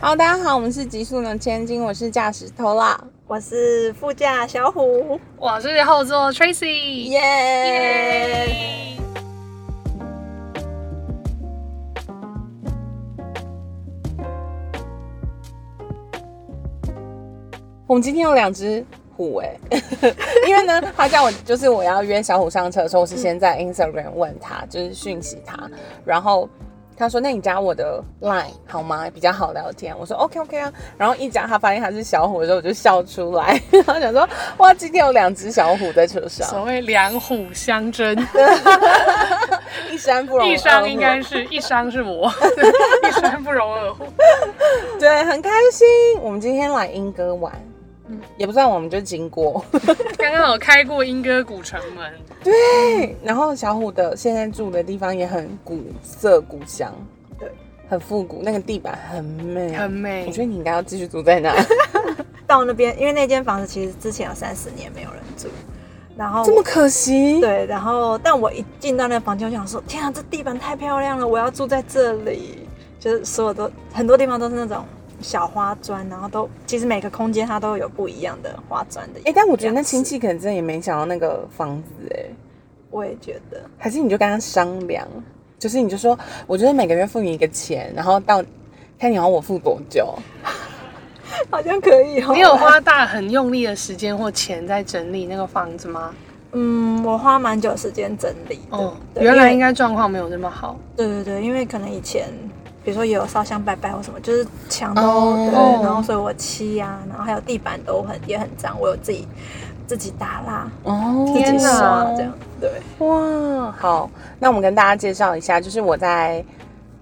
Hello，大家好，我们是极速能千金，我是驾驶头啦，我是副驾小虎，我是后座 Tracy，耶！我们今天有两只虎哎、因为呢，他叫我就是我要约小虎上车的时候，我是先在 Instagram 问他，就是讯息他，然后他说：“那你加我的 Line 好吗？比较好聊天。”我说：“OK OK 啊。”然后一加，他发现他是小虎的时候，我就笑出来，然后想说：“哇，今天有两只小虎在车上，所谓两虎相争，一山不容二虎。”一山应该是一山是我，一山不容二虎。对，很开心。我们今天来英哥玩，嗯，也不算我们就经过。刚刚有开过莺歌古城门，对，然后小虎的现在住的地方也很古色古香，对，很复古，那个地板很美，很美。我觉得你应该要继续住在那，到那边，因为那间房子其实之前有三十年没有人住，然后这么可惜。对，然后但我一进到那个房间，我想说，天啊，这地板太漂亮了，我要住在这里。就是所有都很多地方都是那种小花砖，然后都其实每个空间它都有不一样的花砖的。哎、但我觉得那亲，戚可能真的也没想到那个房子、哎，我也觉得，还是你就跟他商量，就是你就说，我觉得每个月付你一个钱，然后到看你要我付多久。好像可以哦。你有花大很用力的时间或钱在整理那个房子吗？嗯，我花蛮久时间整理的。哦，对原来应该状况没有那么好。对对对，因为可能以前，比如说也有烧香拜拜或什么，就是墙都、哦对，然后所以我漆呀、然后还有地板都很也很脏，我有自己自己打蜡，哦自己刷这样。对，哇，好，那我们跟大家介绍一下，就是我在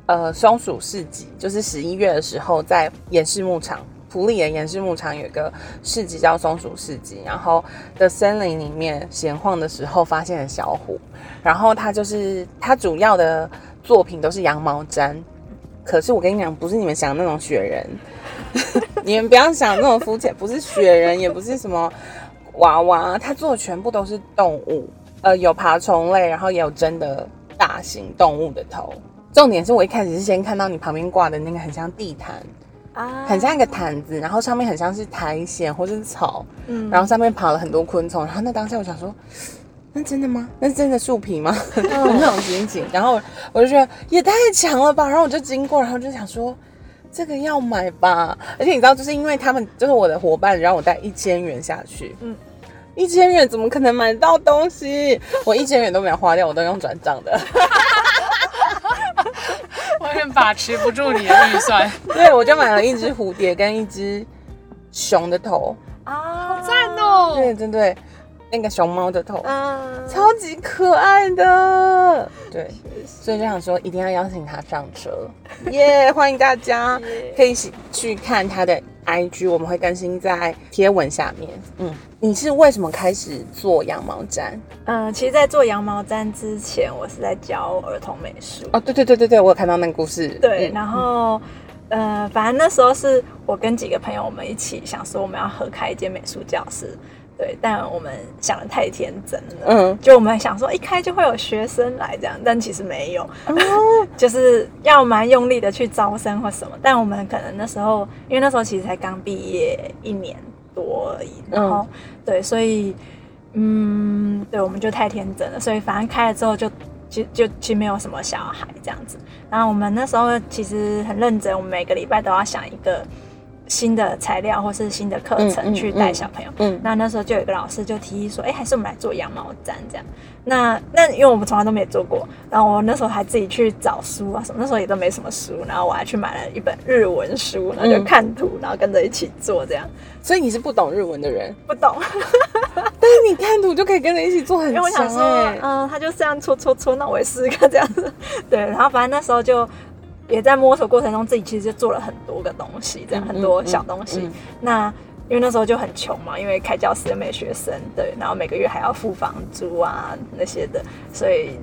呃松鼠市集，就是十一月的时候，在演示牧场。普里的岩市牧场有一个市集叫松鼠市集，然后的森林里面闲晃的时候发现了小虎，然后它就是它主要的作品都是羊毛毡，可是我跟你讲，不是你们想的那种雪人，你们不要想那种肤浅，不是雪人，也不是什么娃娃，它做的全部都是动物，呃，有爬虫类，然后也有真的大型动物的头。重点是我一开始是先看到你旁边挂的那个很像地毯，啊很像一个毯子，然后上面很像是苔藓或是草，嗯然后上面爬了很多昆虫。然后那当下我想说，那真的吗？那是真的树皮吗？那种心情。然后我就觉得也太强了吧，然后我就经过，然后就想说。这个要买吧，而且你知道，就是因为他们就是我的伙伴，让我带一千元下去，嗯嗯，一千元怎么可能买到东西？我一千元都没有花掉，我都用转账的。我有点把持不住你的预算，对，我就买了一只蝴蝶跟一只熊的头，啊，好赞哦！对对对，那个熊猫的头，啊，超级可爱的。对，所以就想说一定要邀请他上车，耶、欢迎大家可以一起去看他的 IG，我们会更新在贴文下面。嗯，你是为什么开始做羊毛毡？嗯，其实，在做羊毛毡之前，我是在教儿童美术。哦，对对对对对，我有看到那个故事。对，嗯然后，呃，反正那时候是我跟几个朋友，我们一起想说我们要合开一间美术教室。对，但我们想的太天真了。嗯，就我们想说一开就会有学生来这样，但其实没有，哦，就是要蛮用力的去招生或什么。但我们可能那时候，因为那时候其实才刚毕业一年多而已，然后、对，所以嗯，对，我们就太天真了，所以反正开了之后就就就其实没有什么小孩这样子。然后我们那时候其实很认真，我们每个礼拜都要想一个新的材料或是新的课程去带小朋友。嗯那那时候就有一个老师就提议说，哎、还是我们来做羊毛毡这样。那那因为我们从来都没做过，然后我那时候还自己去找书啊什么，那时候也都没什么书，然后我还去买了一本日文书，然后就嗯看图，然后跟着一起做这样。所以你是不懂日文的人，不懂，但是你看图就可以跟着一起做很因为我想说哎，。嗯、他就这样搓搓搓，那我也试试看这样子。对，然后反正那时候就也在摸索过程中，自己其实就做了很多个东西，这样嗯很多小东西。嗯嗯那因为那时候就很穷嘛，因为开教室又没学生，对，然后每个月还要付房租啊那些的，所以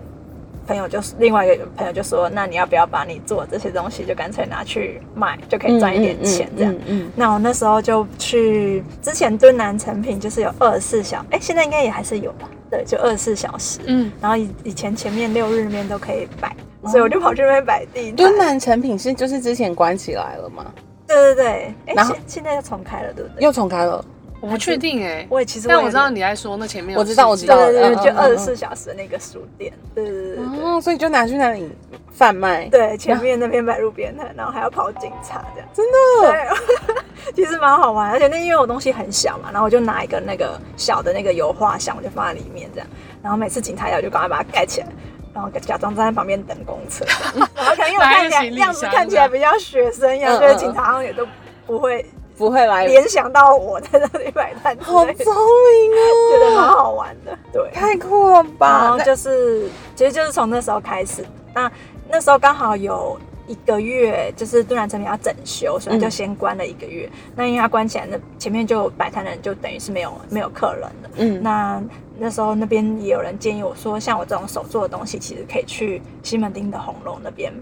朋友就是另外一个朋友就说，那你要不要把你做这些东西就干脆拿去卖，就可以赚一点钱这样。嗯嗯那我那时候就去之前敦南成品，就是有二十四小，哎，现在应该也还是有吧？对，就二十四小时。嗯，然后以以前前面六日面都可以摆，所以我就跑去那边摆地摊。敦南成品是就是之前关起来了吗？对对对对，哎、然后现现在又重开了，对不对？又重开了。我不确定哎，我也其实但我知道你在说那前面有我知道我知道对对就二十嗯四小时的那个书店，对对对对对。哦，所以就拿去那里贩卖。对，前面那边摆路边摊，然后还要跑警察这样，真的。对，其实蛮好玩，而且那因为我东西很小嘛，然后我就拿一个那个小的那个油画箱，我就放在里面这样，然后每次警察来我就赶快把它盖起来。然后假装站在旁边等公车，然后可能因为我看起来样子看起来比较学生一样，嗯所以嗯警察好像也都不会不会来，联想到我在那里摆摊好聪明觉得蛮哦，好玩的。对，太酷了吧然！后就是，其实就是从那时候开始。那那时候刚好有一个月，就是杜兰成品要整修，所以就先关了一个月。那因为它关起来，那前面就摆摊的人就等于是没有没有客人了。嗯那那时候那边也有人建议我说，像我这种手做的东西，其实可以去西门町的红楼那边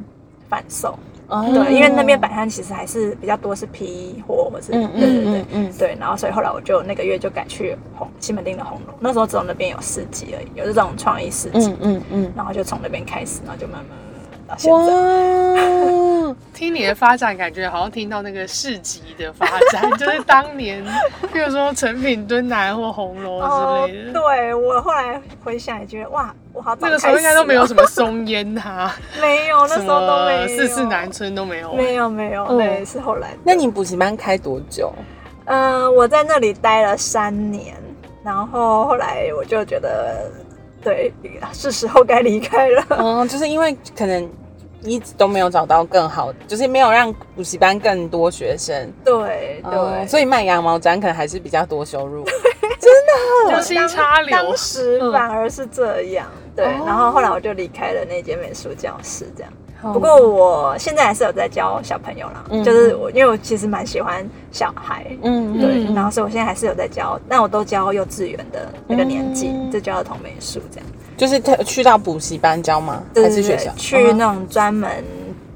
贩售。哦对，因为那边摆摊其实还是比较多是批货，或是嗯对对对嗯。嗯对，然后所以后来我就那个月就改去红西门町的红楼，那时候只有那边有市集而已，有这种创意市集，嗯嗯嗯然后就从那边开始，然后就慢慢到现在。哇，听你的发展，感觉好像听到那个市集的发展，就是当年，比如说成品敦南或红楼哦之类的。对我后来回想也觉得哇，我好早那个时候应该都没有什么，松烟哈，没有，那什时候都没有，四四南村都没有。没有没有，嗯对，是后来。那你补习班开多久？嗯、我在那里待了三年，然后后来我就觉得，对，是时候该离开了。嗯，就是因为可能一直都没有找到更好，就是没有让补习班更多学生，对对，嗯所以卖羊毛毡可能还是比较多收入。真的无心插柳当时反而是这样，对。哦然后后来我就离开了那间美术教室，这样。不不过我现在还是有在教小朋友啦，嗯就是我因为我其实蛮喜欢小孩，嗯对，嗯然后所以我现在还是有在教，但我都教幼稚园的那个年纪，嗯就教儿童美术这样。就是他去到补习班教吗？还是学校？嗯去那种专门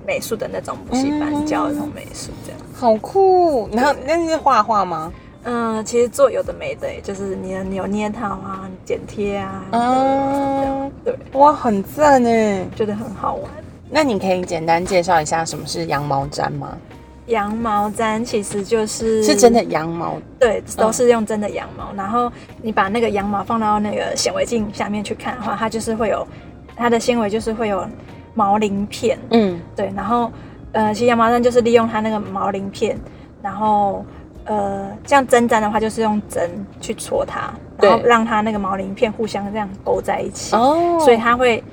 美术的那种补习班嗯教儿童美术这样。好酷。然后那你是画画吗？嗯，其实做有的没的，就是你的扭捏它啊、剪贴啊，嗯，对，哇，很赞哎。觉得很好玩。那你可以简单介绍一下什么是羊毛毡吗？羊毛毡其实就是是真的羊毛对，都是用真的羊毛。然后你把那个羊毛放到那个显微镜下面去看的话，它就是会有它的纤维，就是会有毛鳞片。嗯对，然后呃，其实羊毛毡就是利用它那个毛鳞片，然后呃，这样针毡的话，就是用针去戳它，然后让它那个毛鳞片互相这样勾在一起。哦，所以它会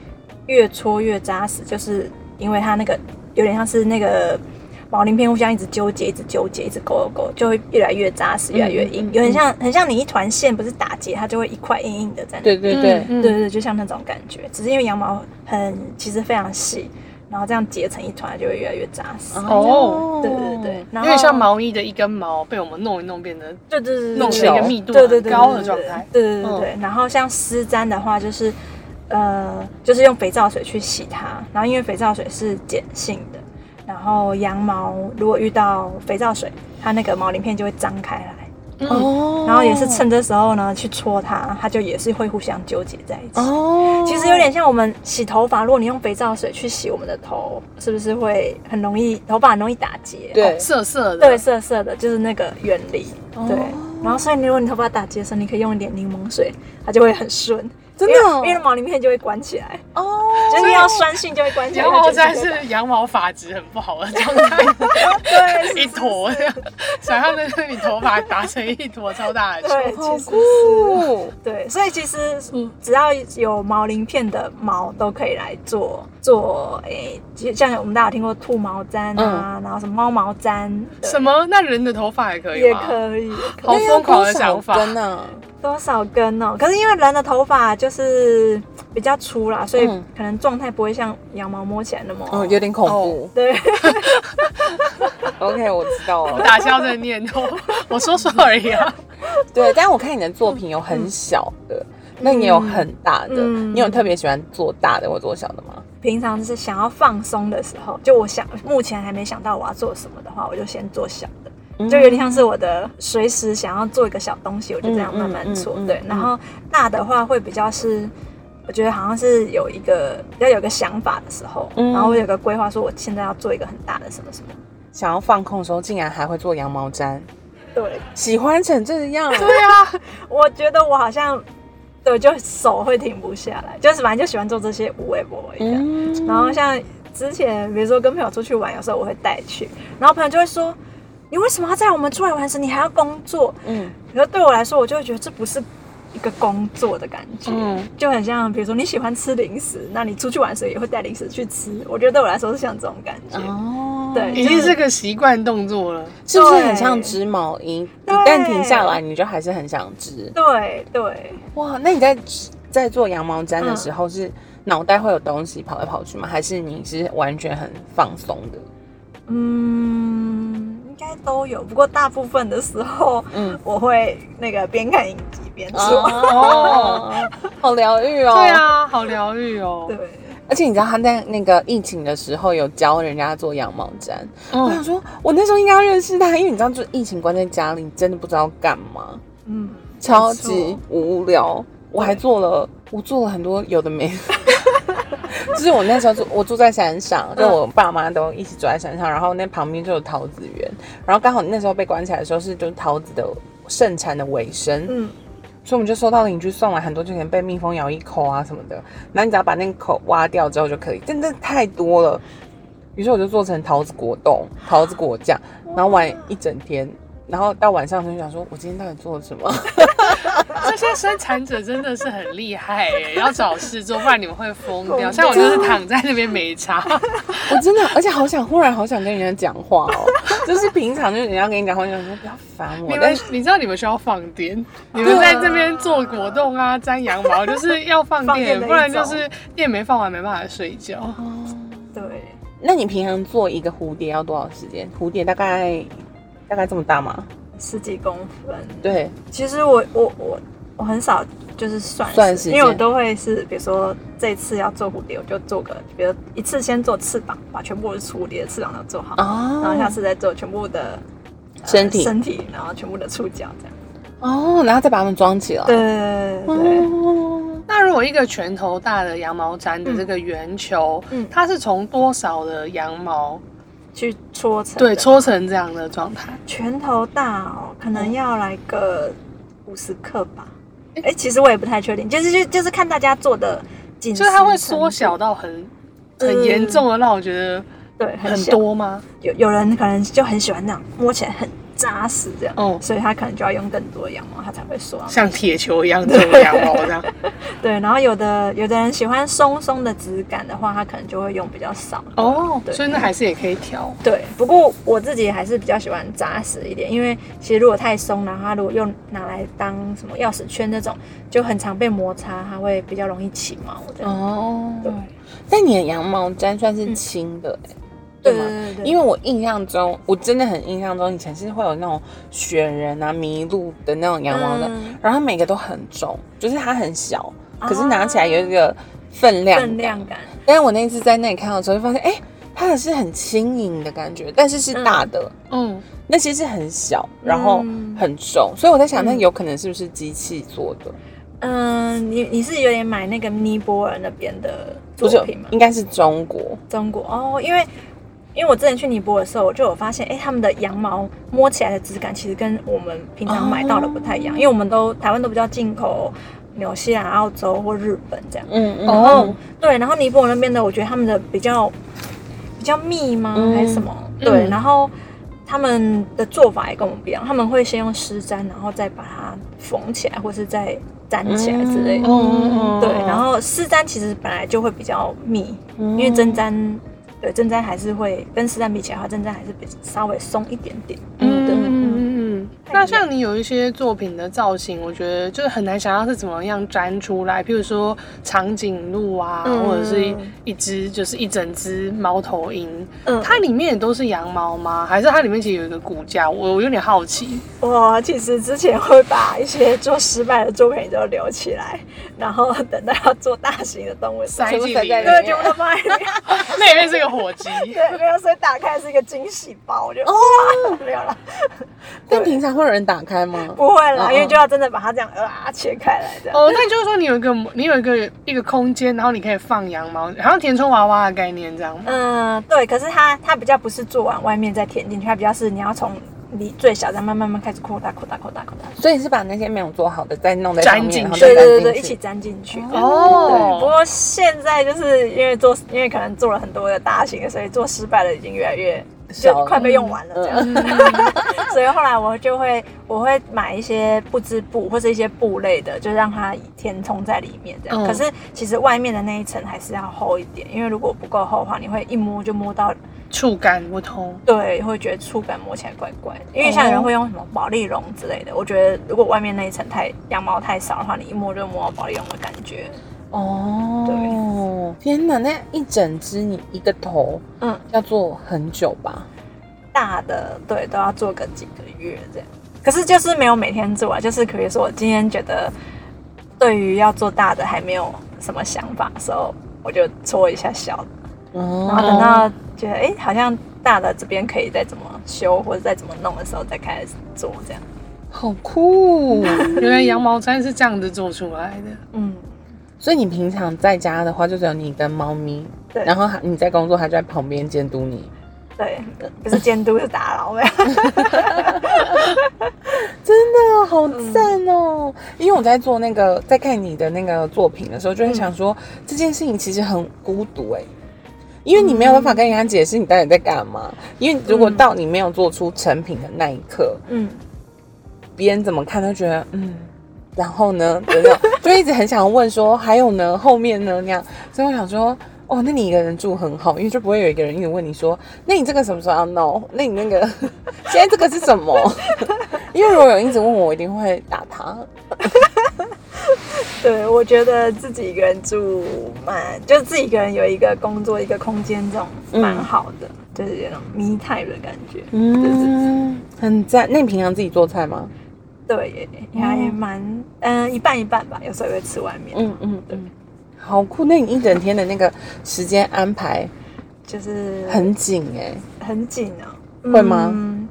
越搓越扎实，就是因为它那个有点像是那个毛鳞片互相一直纠结、一直纠结、一直勾勾勾，就会越来越扎实、越来越硬，有点像很像你一团线不是打结，它就会一块硬硬的在那。对对对，嗯对对对，就像那种感觉，只是因为羊毛很其实非常细，然后这样结成一团就会越来越扎实。哦对对对，然后有点像毛衣的一根毛被我们弄一弄变得对对对，弄成一个密度对对对很高的状态。对对对对。然后像丝毡的话，就是呃，就是用肥皂水去洗它，然后因为肥皂水是碱性的，然后羊毛如果遇到肥皂水，它那个毛鳞片就会张开来。哦，然后也是趁这时候呢去搓它，它就也是会互相纠结在一起。哦，其实有点像我们洗头发，如果你用肥皂水去洗我们的头，是不是会很容易头发很容易打结？对涩涩的，对，涩涩的，就是那个原理。哦对，然后所以如果你头发打结的时候，你可以用一点柠檬水，它就会很顺。真的哦。因为因为毛鳞片就会关起来，哦，就是你要酸性就会关起来。羊毛毡是羊毛发质很不好的状态，对一坨这样，想象的是你头发打成一坨超大的球。对，好其实是。酷，对，所以其实只要有毛鳞片的毛都可以来做做，诶、就像我们大家有听过兔毛毡啊，然后什么猫毛毡，什么？那人的头发也可以也？可以，好疯狂的想法那要多少根啊，多少根哦？可是因为人的头发就是比较粗啦，所以嗯可能状态不会像羊毛摸起来那么，嗯，有点恐怖。对，OK，我知道了。打消这个念头，我说说而已啊。对，但我看你的作品有很小的，那也有很大的，嗯你有特别喜欢做大的或做小的吗？平常就是想要放松的时候，就我想目前还没想到我要做什么的话，我就先做小的。就有点像是我的随时想要做一个小东西，我就这样慢慢做。对，嗯嗯嗯嗯然后大的话会比较是，我觉得好像是有一个比较有个想法的时候，嗯然后我有个规划，说我现在要做一个很大的什么什么，想要放空的时候，竟然还会做羊毛毡，对，喜欢成这样。对啊，我觉得我好像对，就手会停不下来，就是反正就喜欢做这些无微博一样。嗯然后像之前，比如说跟朋友出去玩，有时候我会带去，然后朋友就会说：“你为什么要在我们出来玩时，你还要工作？”嗯可是对我来说，我就会觉得这不是一个工作的感觉，嗯就很像，比如说你喜欢吃零食，那你出去玩的时候也会带零食去吃。我觉得对我来说是像这种感觉。哦，对已经是个习惯动作了。是不是很像织毛衣？一旦停下来，你就还是很想织。对对，哇，那你在在做羊毛毡的时候，是脑袋会有东西跑来跑去吗？还是你是完全很放松的？嗯，应该都有，不过大部分的时候，嗯我会那个边看影集边做。哦，好疗愈哦。对，啊，好疗愈哦。对，而且你知道他在那个疫情的时候有教人家做羊毛毡，我想嗯，说，我那时候应该要认识他，因为你知道，就疫情关在家里，你真的不知道干嘛，嗯，超级无聊。我还做了，我做了很多有的没的。就是我那时候住，我住在山上，就我爸妈都一起住在山上，然后那旁边就有桃子园，然后刚好那时候被关起来的时候是就是桃子的盛产的尾声，嗯，所以我们就收到邻居送来很多，就可能被蜜蜂咬一口啊什么的，然后你只要把那个口挖掉之后就可以，真的太多了。于是我就做成桃子果冻、桃子果酱，然后玩一整天，然后到晚上就想说，我今天到底做了什么？这些生产者真的是很厉害耶，要找事做，不然你们会疯掉。像我就是躺在那边没差。我真的，而且好想，忽然好想跟人家讲话哦，就是平常就是人家跟你讲话，就想说不要烦我你，但是们你知道你们需要放电，你们在这边做果冻啊、粘羊毛，就是要放电，不然就是电没放完没办法睡觉。对，那你平常做一个蝴蝶要多少时间？蝴蝶大概大概这么大吗？十几公分。对，其实我我我我很少就是算算时间因为我都会是，比如说这一次要做蝴蝶，我就做个，比如一次先做翅膀，把全部的蝴蝶的翅膀都做好，哦然后下次再做全部的、呃身体身体，然后全部的触角这样。哦，然后再把它们装起来。对对对对，哦，那如果一个拳头大的羊毛毡的这个圆球，嗯它是从多少的羊毛去搓成对搓成这样的状态？拳头大哦，可能要来个五十克吧。哎、其实我也不太确定，就是就就是看大家做的紧实就是它会缩小到很嗯很严重的，让我觉得对很多吗？有有人可能就很喜欢那样摸起来很扎实这样，哦所以他可能就要用更多的羊毛，他才会缩。像铁球一样这种羊毛这样。对，然后有的有的人喜欢松松的质感的话，他可能就会用比较少。哦，对所以那还是也可以调。对，不过我自己还是比较喜欢扎实一点，因为其实如果太松，然后它如果又拿来当什么钥匙圈那种，就很常被摩擦，它会比较容易起毛这样。哦对，但你的羊毛毡算是轻的、欸对吗？对对对，因为我印象中，我真的很印象中，以前是会有那种雪人啊、麋鹿的那种羊毛的，嗯然后它每个都很重，就是它很小，可是拿起来有一个分量。分量感，但是我那一次在那里看到的时候，就发现，哎、它的是很轻盈的感觉，但是是大的，嗯，那些是很小，然后嗯很重，所以我在想，那嗯有可能是不是机器做的？嗯，你你是有点买那个尼泊尔那边的作品吗？应该是中国。中国哦，因为因为我之前去尼泊尔的时候，我就有发现，哎，他们的羊毛摸起来的质感其实跟我们平常买到的不太一样，因为我们都台湾都比较进口纽西兰、澳洲或日本这样。嗯嗯对，然后尼泊尔那边的，我觉得他们的比较比较密吗？嗯还是什么？对，嗯然后他们的做法也跟我们不一样，他们会先用湿毡，然后再把它缝起来，或是再粘起来之类的。嗯对，然后湿毡其实本来就会比较密，因为针毡，对针毡还是会跟实战比起来的话，针毡还是比稍微松一点点。嗯对。那像你有一些作品的造型，我觉得就是很难想象是怎么样粘出来，譬如说长颈鹿啊，嗯或者是一一只就是一整只猫头鹰，嗯，它里面也都是羊毛吗？还是它里面其实有一个骨架？我我有点好奇。我其实之前会把一些做失败的作品都留起来，然后等到要做大型的动物塞进里面对，全部都放在里面。那里面是个火鸡，对，没有，所以打开是一个惊喜包，我就哦，没有了。但平常会会有人打开吗？不会啦，嗯因为就要真的把它这样啊切开来这样。哦，那就是说你有一个你有一个一个空间，然后你可以放羊毛，好像填充娃娃的概念这样吗？嗯，对，可是它它比较不是做完外面再填进去，它比较是你要从你最小，再慢慢慢开始扩大扩大扩大扩大。所以是把那些没有做好的再弄在上面，粘进去然后对对对一起粘进去。哦对，不哦，过现在就是因为做，因为可能做了很多的大型的，所以做失败的已经越来越就快被用完了这样。嗯 所以后来我就会我会买一些不织布或者一些布类的，就让它填充在里面这样。嗯可是其实外面的那一层还是要厚一点，因为如果不够厚的话，你会一摸就摸到，触感不同。对，会觉得触感摸起来怪怪的。因为像有人会用什么保丽绒之类的，我觉得如果外面那一层太羊毛太少的话，你一摸就摸到保丽绒的感觉。哦，天哪，那一整只你一个头嗯。要做很久吧？大的对都要做个几个月这样，可是就是没有每天做啊，就是可以说我今天觉得对于要做大的还没有什么想法的时候，我就搓一下小的，然后哦，等到觉得哎、诶好像大的这边可以再怎么修或者再怎么弄的时候再开始做这样。好酷！原来羊毛毡是这样子做出来的。嗯，所以你平常在家的话，就只有你跟猫咪，对然后还你在工作，它就在旁边监督你。对，不是监督是打扰呗。真的好赞哦！因为我在做那个，在看你的那个作品的时候，就会想说、这件事情其实很孤独哎，因为你没有办法跟人家解释你到底在干嘛。因为如果到你没有做出成品的那一刻，嗯，别人怎么看都觉得嗯，然后呢，有没有？就一直很想问说，还有呢，后面呢那样。所以我想说。哦，那你一个人住很好，因为就不会有一个人一直问你说，那你这个什么时候要弄？那你那个 现在这个是什么？因为如果有人一直问我，我一定会打他。对，我觉得自己一个人住蛮，就是自己一个人有一个工作一个空间，这种蛮好的，就是有那种 me time 的感觉。嗯，很赞。那你平常自己做菜吗？对，也还蛮嗯、一半一半吧，有时候也会吃外面，嗯嗯嗯，好酷。那你一整天的那个时间安排就是很紧哎、很紧啊，会吗嗯，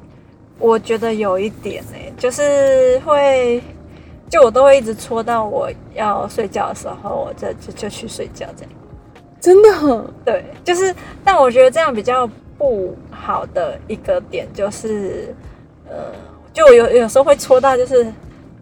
我觉得有一点哎、就是会，就我都会一直戳到我要睡觉的时候，我就就就去睡觉这样。真的。对，就是，但我觉得这样比较不好的一个点就是，呃，就我有有时候会戳到，就是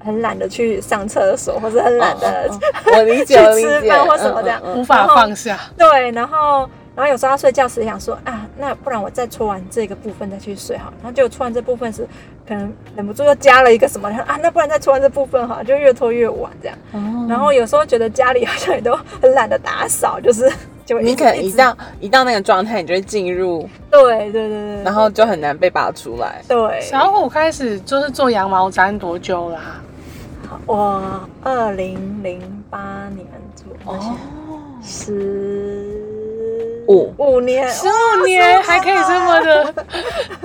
很懒得去上厕所，或者很懒得、去吃饭或什么这样。嗯嗯嗯无法放下。对，然后然后有时候要睡觉时想说啊，那不然我再搓完这个部分再去睡好，然后结果搓完这部分时，可能忍不住又加了一个什么，然后啊，那不然再搓完这部分哈，就越拖越晚这样。哦然后有时候觉得家里好像也都很懒得打扫，就是就会你可能一到一到那个状态，你就会进入，对对对对，然后就很难被拔出来。对，小虎开始就是做羊毛毡多久啦、我二零零八年做，哦。十五。五年，十五年还可以这么的，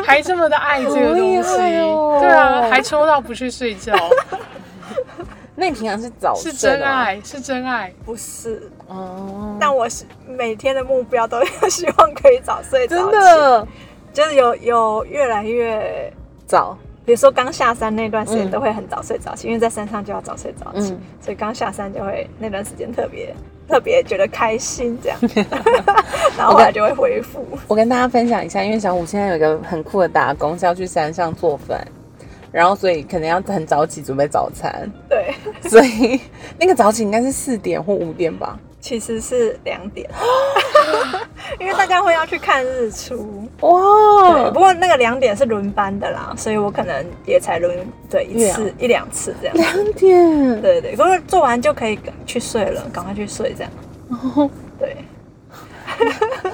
还这么的爱这个东西，哦。对啊，还抽到不去睡觉，那你平常是早是？真爱，是真爱。不是，哦，但我是每天的目标都要希望可以早睡早起真，的就是有有越来越。早，比如说刚下山那段时间嗯都会很早睡早起，因为在山上就要早睡早起，嗯所以刚下山就会那段时间特别特别觉得开心这样，然后后来就会恢复。我跟大家分享一下，因为小虎现在有一个很酷的打工，是要去山上做饭，然后所以可能要很早起准备早餐，对，所以那个早起应该是四点或五点吧。其实是两点，因为大家会要去看日出。对，哇不，过那个两点是轮班的啦，所以我可能也才轮对一次一两次这样。两点，对对，不过做完就可以去睡了，赶快去睡这样。哦对，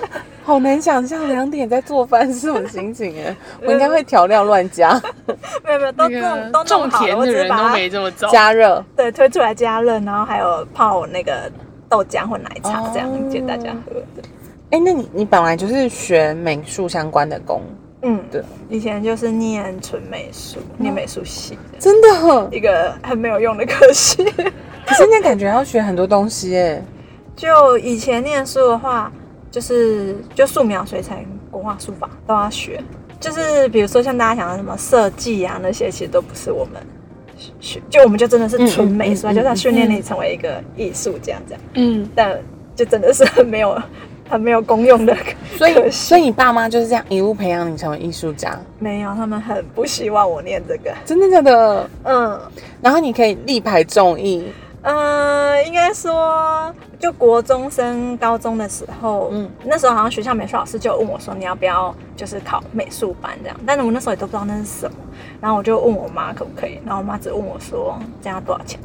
好难想象两点在做饭是什么心情哎，我应该会调料乱加，没有没有，都那弄个都种好了，我田的人都只是把它没这么早。加热。对推出来加热，然后还有泡那个豆浆或奶茶这样哦给大家喝。对哎、那你你本来就是学美术相关的工，嗯，对，以前就是念纯美术，念美术系的，真的。一个很没有用的科系。可是那感觉要学很多东西哎。就以前念书的话，就是就素描、水彩、国画、书法都要学。就是比如说像大家想的什么设计啊那些，其实都不是我们学，就我们就真的是纯美术，嗯嗯嗯就是要训练你成为一个艺术家这样，嗯，但就真的是很没有很没有功用的 所以所以你爸妈就是这样一路培养你成为艺术家，没有，他们很不希望我念这个。真的假的？嗯然后你可以力排众议，嗯，应该说，就国中升高中的时候，嗯嗯，那时候好像学校美术老师就有问我说，你要不要就是考美术班这样？但是我那时候也都不知道那是什么，然后我就问我妈可不可以，然后我妈只问我说这样要多少钱，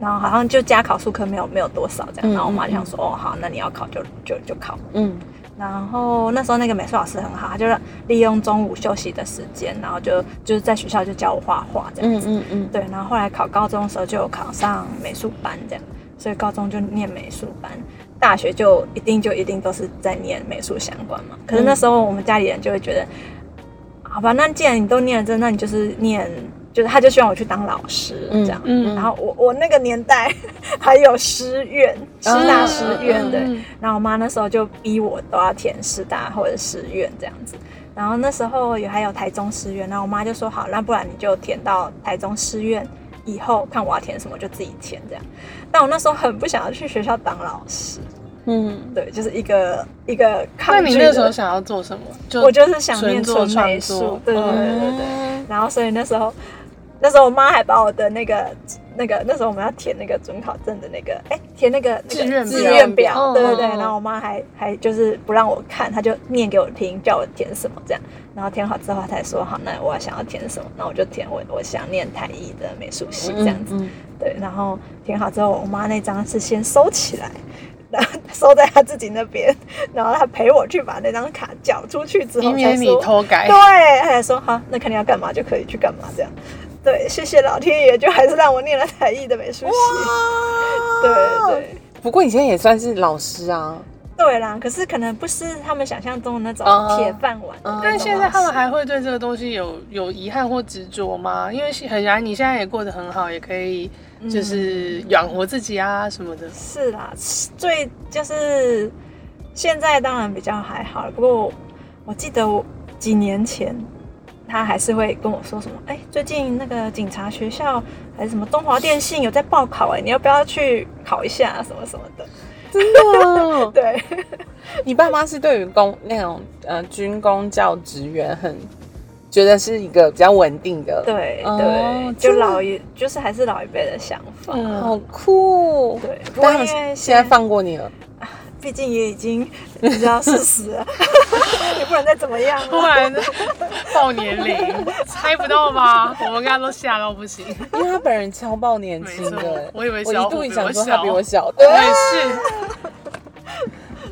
然后好像就加考数科没有没有多少这样，嗯然后我妈嗯就想说，哦好，那你要考就就就考。嗯然后那时候那个美术老师很好，他就利用中午休息的时间，然后就就是在学校就教我画画这样嗯子。嗯嗯，对，然后后来考高中的时候就有考上美术班这样，所以高中就念美术班，大学就一定就一定都是在念美术相关嘛。可是那时候我们家里人就会觉得，好吧，那既然你都念了这，那你就是念，就是他就希望我去当老师这样。嗯然后我我那个年代 还有师院，师大师院对，嗯然后我妈那时候就逼我都要填师大或者师院这样子。然后那时候也还有台中师院，然后我妈就说好，那不然你就填到台中师院，以后看我要填什么就自己填这样。但我那时候很不想要去学校当老师，嗯，对，就是一个一个抗那拒的。你那时候想要做什么？就我就是想念纯做美术，对对对对对。嗯然后所以那时候，那时候我妈还把我的那个那个那时候我们要填那个准考证的那个，哎，填那个那个志愿志表愿表，嗯对对对。然后我妈还还就是不让我看，她就念给我听，叫我填什么这样。然后填好之后，她才说好，那我想要填什么，那我就填我我想念台艺的美术系这样子。嗯对，然后填好之后，我妈那张是先收起来，然后收在她自己那边，然后她陪我去把那张卡缴出去之后，以免你才说偷改对，。他才说好，那看你要干嘛就可以去干嘛这样。对，谢谢老天爷，就还是让我念了台艺的美术系。对对不过你现在也算是老师啊，对啦，可是可能不是他们想象中的那种哦铁饭碗。但现在他们还会对这个东西有有遗憾或执着吗？因为很然你现在也过得很好，也可以就是养活自己啊什么的。是啦，最就是现在当然比较还好，不过我我记得我几年前。他还是会跟我说什么？哎、最近那个警察学校还是什么中华电信有在报考、哎，你要不要去考一下什么什么的？真的。对，你爸妈是对于公那种呃军工教职员很觉得是一个比较稳定的，，对哦对，就老一就是还是老一辈的想法。嗯好酷。对，不过现在放过你了，毕竟也已经你知道事实了，也 不能再怎么样突了。然报年龄，猜不到吧？我们刚刚都吓到不行。因为他本人超爆年轻的，我以为我一度想说他比我小，我对，也是，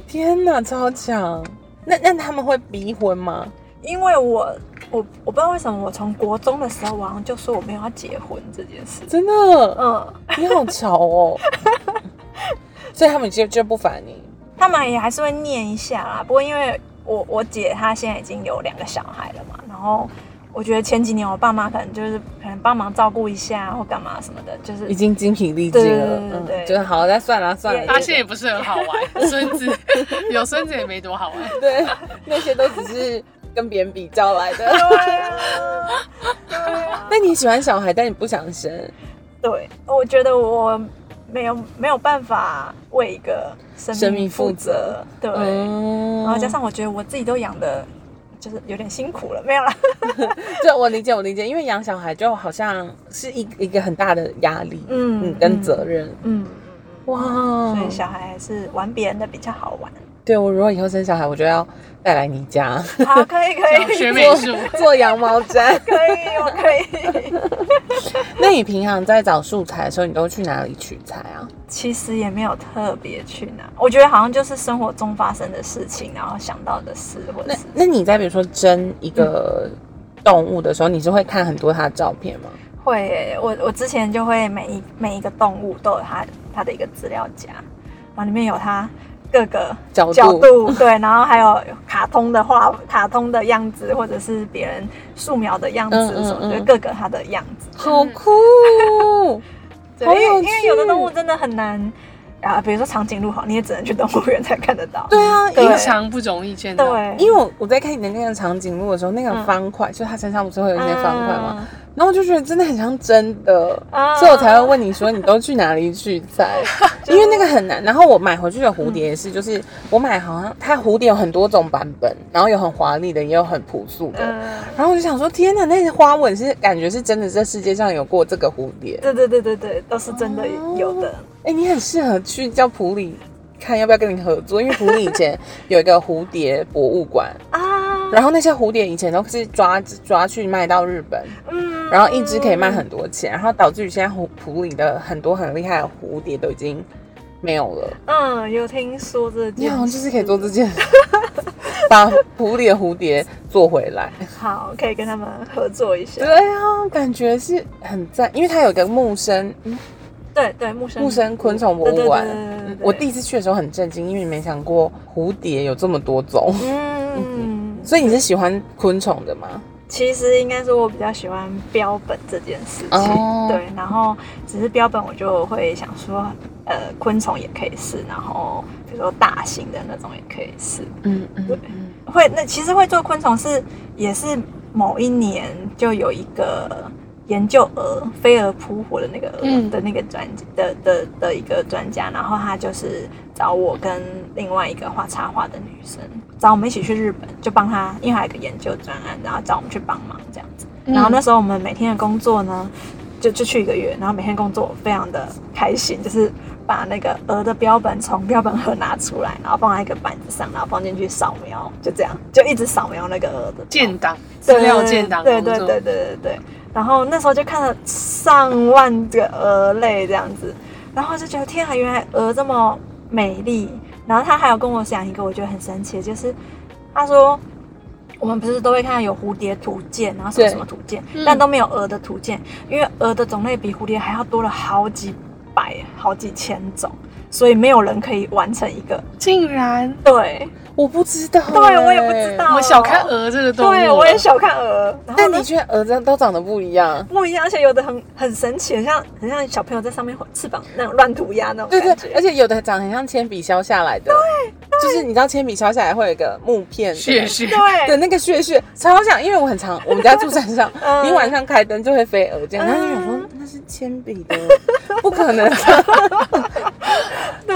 天哪，超强。那那他们会逼婚吗？因为我我我不知道为什么，我从国中的时候，我好像就说我没有要结婚这件事。真的，嗯，你好潮哦。所以他们就就不烦你，他们也还是会念一下啦。不过因为我我姐她现在已经有两个小孩了嘛，然后我觉得前几年我爸妈可能就是可能帮忙照顾一下或干嘛什么的，就是已经精疲力尽了，对对就是好，那算了算了，也发现也不是很好玩。孙子 有孙子也没多好玩。对，那些都只是跟别人比较来的。对啊，对啊。那你喜欢小孩，但你不想生，对，我觉得我没有没有办法为一个生生命命负负责责，对，嗯然后加上我觉得我自己都养的，就是有点辛苦了，没有啦，这我理解，我理解，因为养小孩就好像是一一个很大的压力，嗯嗯，跟责任，嗯，哇，所以小孩还是玩别人的比较好玩。对我如果以后生小孩，我就要带来你家好，可以可以，学美术，做羊毛毡。可以，我可以。那你平常在找素材的时候，你都去哪里取材啊？其实也没有特别去哪，我觉得好像就是生活中发生的事情，然后想到的事，或者那是那你在比如说争一个动物的时候，你是会看很多它的照片吗？会耶，我我之前就会每一每一个动物都有它它的一个资料夹，然后里面有它各个角度角度，对，然后还有卡通的画、卡通的样子，或者是别人素描的样子嗯嗯什么就，嗯各个它的样子。好酷！因为因为有的趣动物真的很难啊，比如说长颈鹿好，你也只能去动物园才看得到。对啊，对平常不容易见到。对，因为我我在看你的那个长颈鹿的时候，那个嗯方块，就它身上不是会有一些方块吗？嗯？然后我就觉得真的很像真的，啊所以我才会问你说你都去哪里取材，因为那个很难。然后我买回去的蝴蝶也是，就是我买好像它蝴蝶有很多种版本，然后有很华丽的，也有很朴素的。嗯，然后我就想说，天哪，那些花纹是感觉是真的，这世界上有过这个蝴蝶。对对对对对，都是真的有的。哎、你很适合去叫普里看要不要跟你合作，因为普里以前有一个蝴蝶博物馆，啊，然后那些蝴蝶以前都是抓抓去卖到日本，嗯。然后一只可以卖很多钱，然后导致于现在湖湖里的很多很厉害的蝴蝶都已经没有了。嗯，有听说这件你好像就是可以做这件，把湖里的蝴蝶做回来。好，可以跟他们合作一下。对啊，感觉是很赞，因为它有一个木生对对，木生木生昆虫博物馆。我第一次去的时候很震惊，因为没想过蝴蝶有这么多种。嗯嗯，所以你是喜欢昆虫的吗？其实应该说我比较喜欢标本这件事情。哦对，然后只是标本我就会想说，呃，昆虫也可以试，然后比如说大型的那种也可以试。嗯嗯对会那其实会做昆虫是也是某一年就有一个研究蛾飞蛾扑火的那个的那个专的的的一个专家，然后他就是找我跟另外一个画插画的女生，找我们一起去日本，就帮他，因为还有一个研究专案，然后找我们去帮忙这样子。嗯然后那时候我们每天的工作呢，就就去一个月，然后每天工作非常的开心，就是把那个鹅的标本从标本盒拿出来，然后放在一个板子上，然后放进去扫描，就这样，就一直扫描那个鹅的建档资对料建档，对对对对对对。然后那时候就看了上万个鹅类这样子，然后就觉得天啊，原来鹅这么美丽。然后他还有跟我讲一个我觉得很神奇的，就是他说我们不是都会看到有蝴蝶图鉴，然后什么什么图鉴嗯，但都没有鹅的图鉴，因为鹅的种类比蝴蝶还要多了好几百、好几千种，所以没有人可以完成一个。竟然。对，我不知道、对我也不知道。我小看鹅这个动物，对我也小看鹅，但的确儿子都长得不一样。不一样，而且有的很很神奇，很像很像小朋友在上面翅膀那种乱涂鸦那种对对而且有的长得很像铅笔削下来的，对就是你知道铅笔削下来会有一个木片屑屑，对，的对那个屑屑，超像，因为我很常我们家住山上，嗯。你晚上开灯就会飞蛾这样，嗯。然后就想说那是铅笔的，不可能的。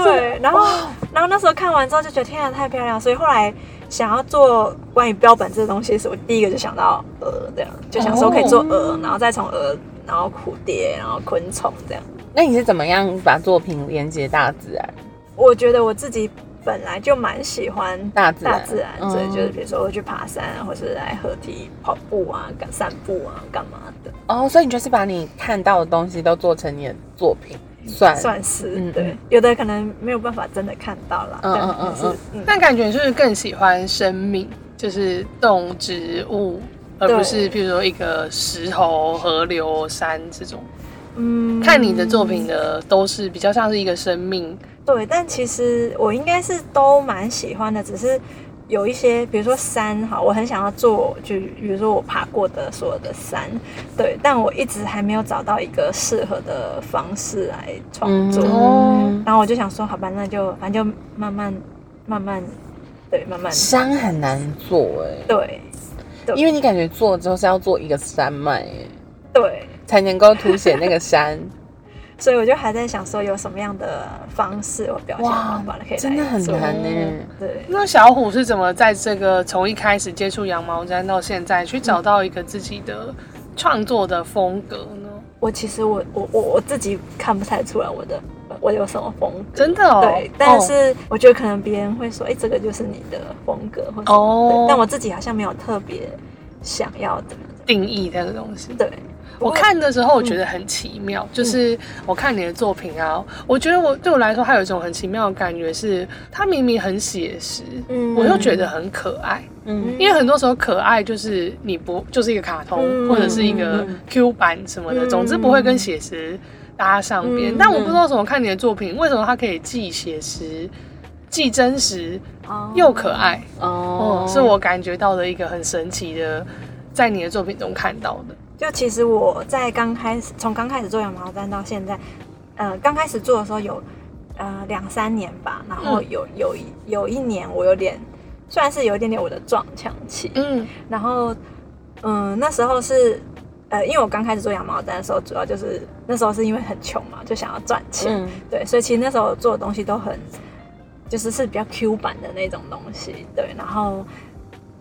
对，然后然后那时候看完之后就觉得天啊太漂亮，所以后来想要做关于标本这个东西时，我第一个就想到鹅这样，就想说可以做鹅，然后再从鹅，然后蝴蝶，然后昆虫这样。那你是怎么样把作品连接大自然？我觉得我自己本来就蛮喜欢大自然大自然，嗯所以就是比如说我去爬山啊，或是来合体跑步啊、干散步啊、干嘛的。哦，所以你就是把你看到的东西都做成你的作品，算。算是、嗯对，有的可能没有办法真的看到啦，但嗯嗯嗯。但感觉就是更喜欢生命，就是动植物，而不是譬如说一个石头、河流、山这种。嗯。看你的作品的都是比较像是一个生命，对，但其实我应该是都蛮喜欢的，只是有一些，比如说山哈，我很想要做，就比如说我爬过的所有的山，对，但我一直还没有找到一个适合的方式来创作，嗯然后我就想说，好吧，那就反正就慢慢慢慢，对，慢慢。山很难做哎，对对。因为你感觉做之后是要做一个山脉哎，对，才能够凸显那个山。所以我就还在想说，有什么样的方式或表现方法可以来真的很难呢。对。那小虎是怎么在这个从一开始接触羊毛毡到现在，去找到一个自己的创作的风格呢？我其实我我我我自己看不太出来我的我有什么风格，真的哦，对，但是我觉得可能别人会说，哎、这个就是你的风格或者哦对，但我自己好像没有特别想要的，定义这个东西。对，我看的时候，我觉得很奇妙，就是我看你的作品啊，我觉得我对我来说，它有一种很奇妙的感觉是，它明明很写实，嗯我又觉得很可爱。嗯因为很多时候可爱就是你不就是一个卡通、嗯或者是一个嗯 Q 版什么的，嗯总之不会跟写实搭上边。嗯但我不知道为什么看你的作品，为什么它可以既写实、既真实哦又可爱？哦哦，是我感觉到的一个很神奇的，在你的作品中看到的。就其实我在刚开始，从刚开始做羊毛毡到现在，呃，刚开始做的时候有，呃两三年吧，然后有有一有一年我有点算是有一点点我的撞墙期，嗯然后嗯那时候是呃因为我刚开始做羊毛毡的时候，主要就是那时候是因为很穷嘛，就想要赚钱，嗯对，所以其实那时候做的东西都很，就是是比较 Q 版的那种东西，对，然后。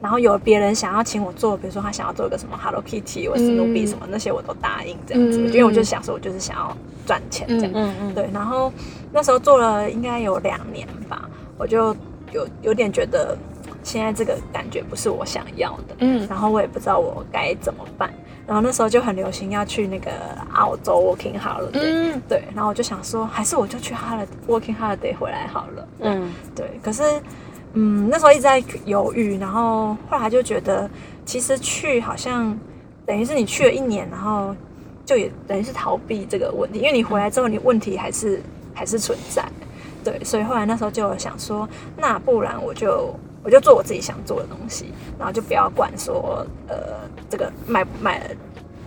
然后有别人想要请我做，比如说他想要做一个什么 Hello Kitty 或 Snoopy 嗯。什么、那些，我都答应这样子，嗯因为我就想说，我就是想要赚钱这样。嗯嗯，对，然后那时候做了应该有两年吧，我就有有点觉得现在这个感觉不是我想要的，嗯。然后我也不知道我该怎么办。然后那时候就很流行要去那个澳洲 working holiday，、嗯。对，然后我就想说，还是我就去 holiday working holiday 回来好了。嗯。对，可是嗯，那时候一直在犹豫，然后后来就觉得，其实去好像等于是你去了一年，然后就也等于是逃避这个问题，因为你回来之后，你问题还是还是存在。对，所以后来那时候就想说，那不然我就我就做我自己想做的东西，然后就不要管说呃这个卖不卖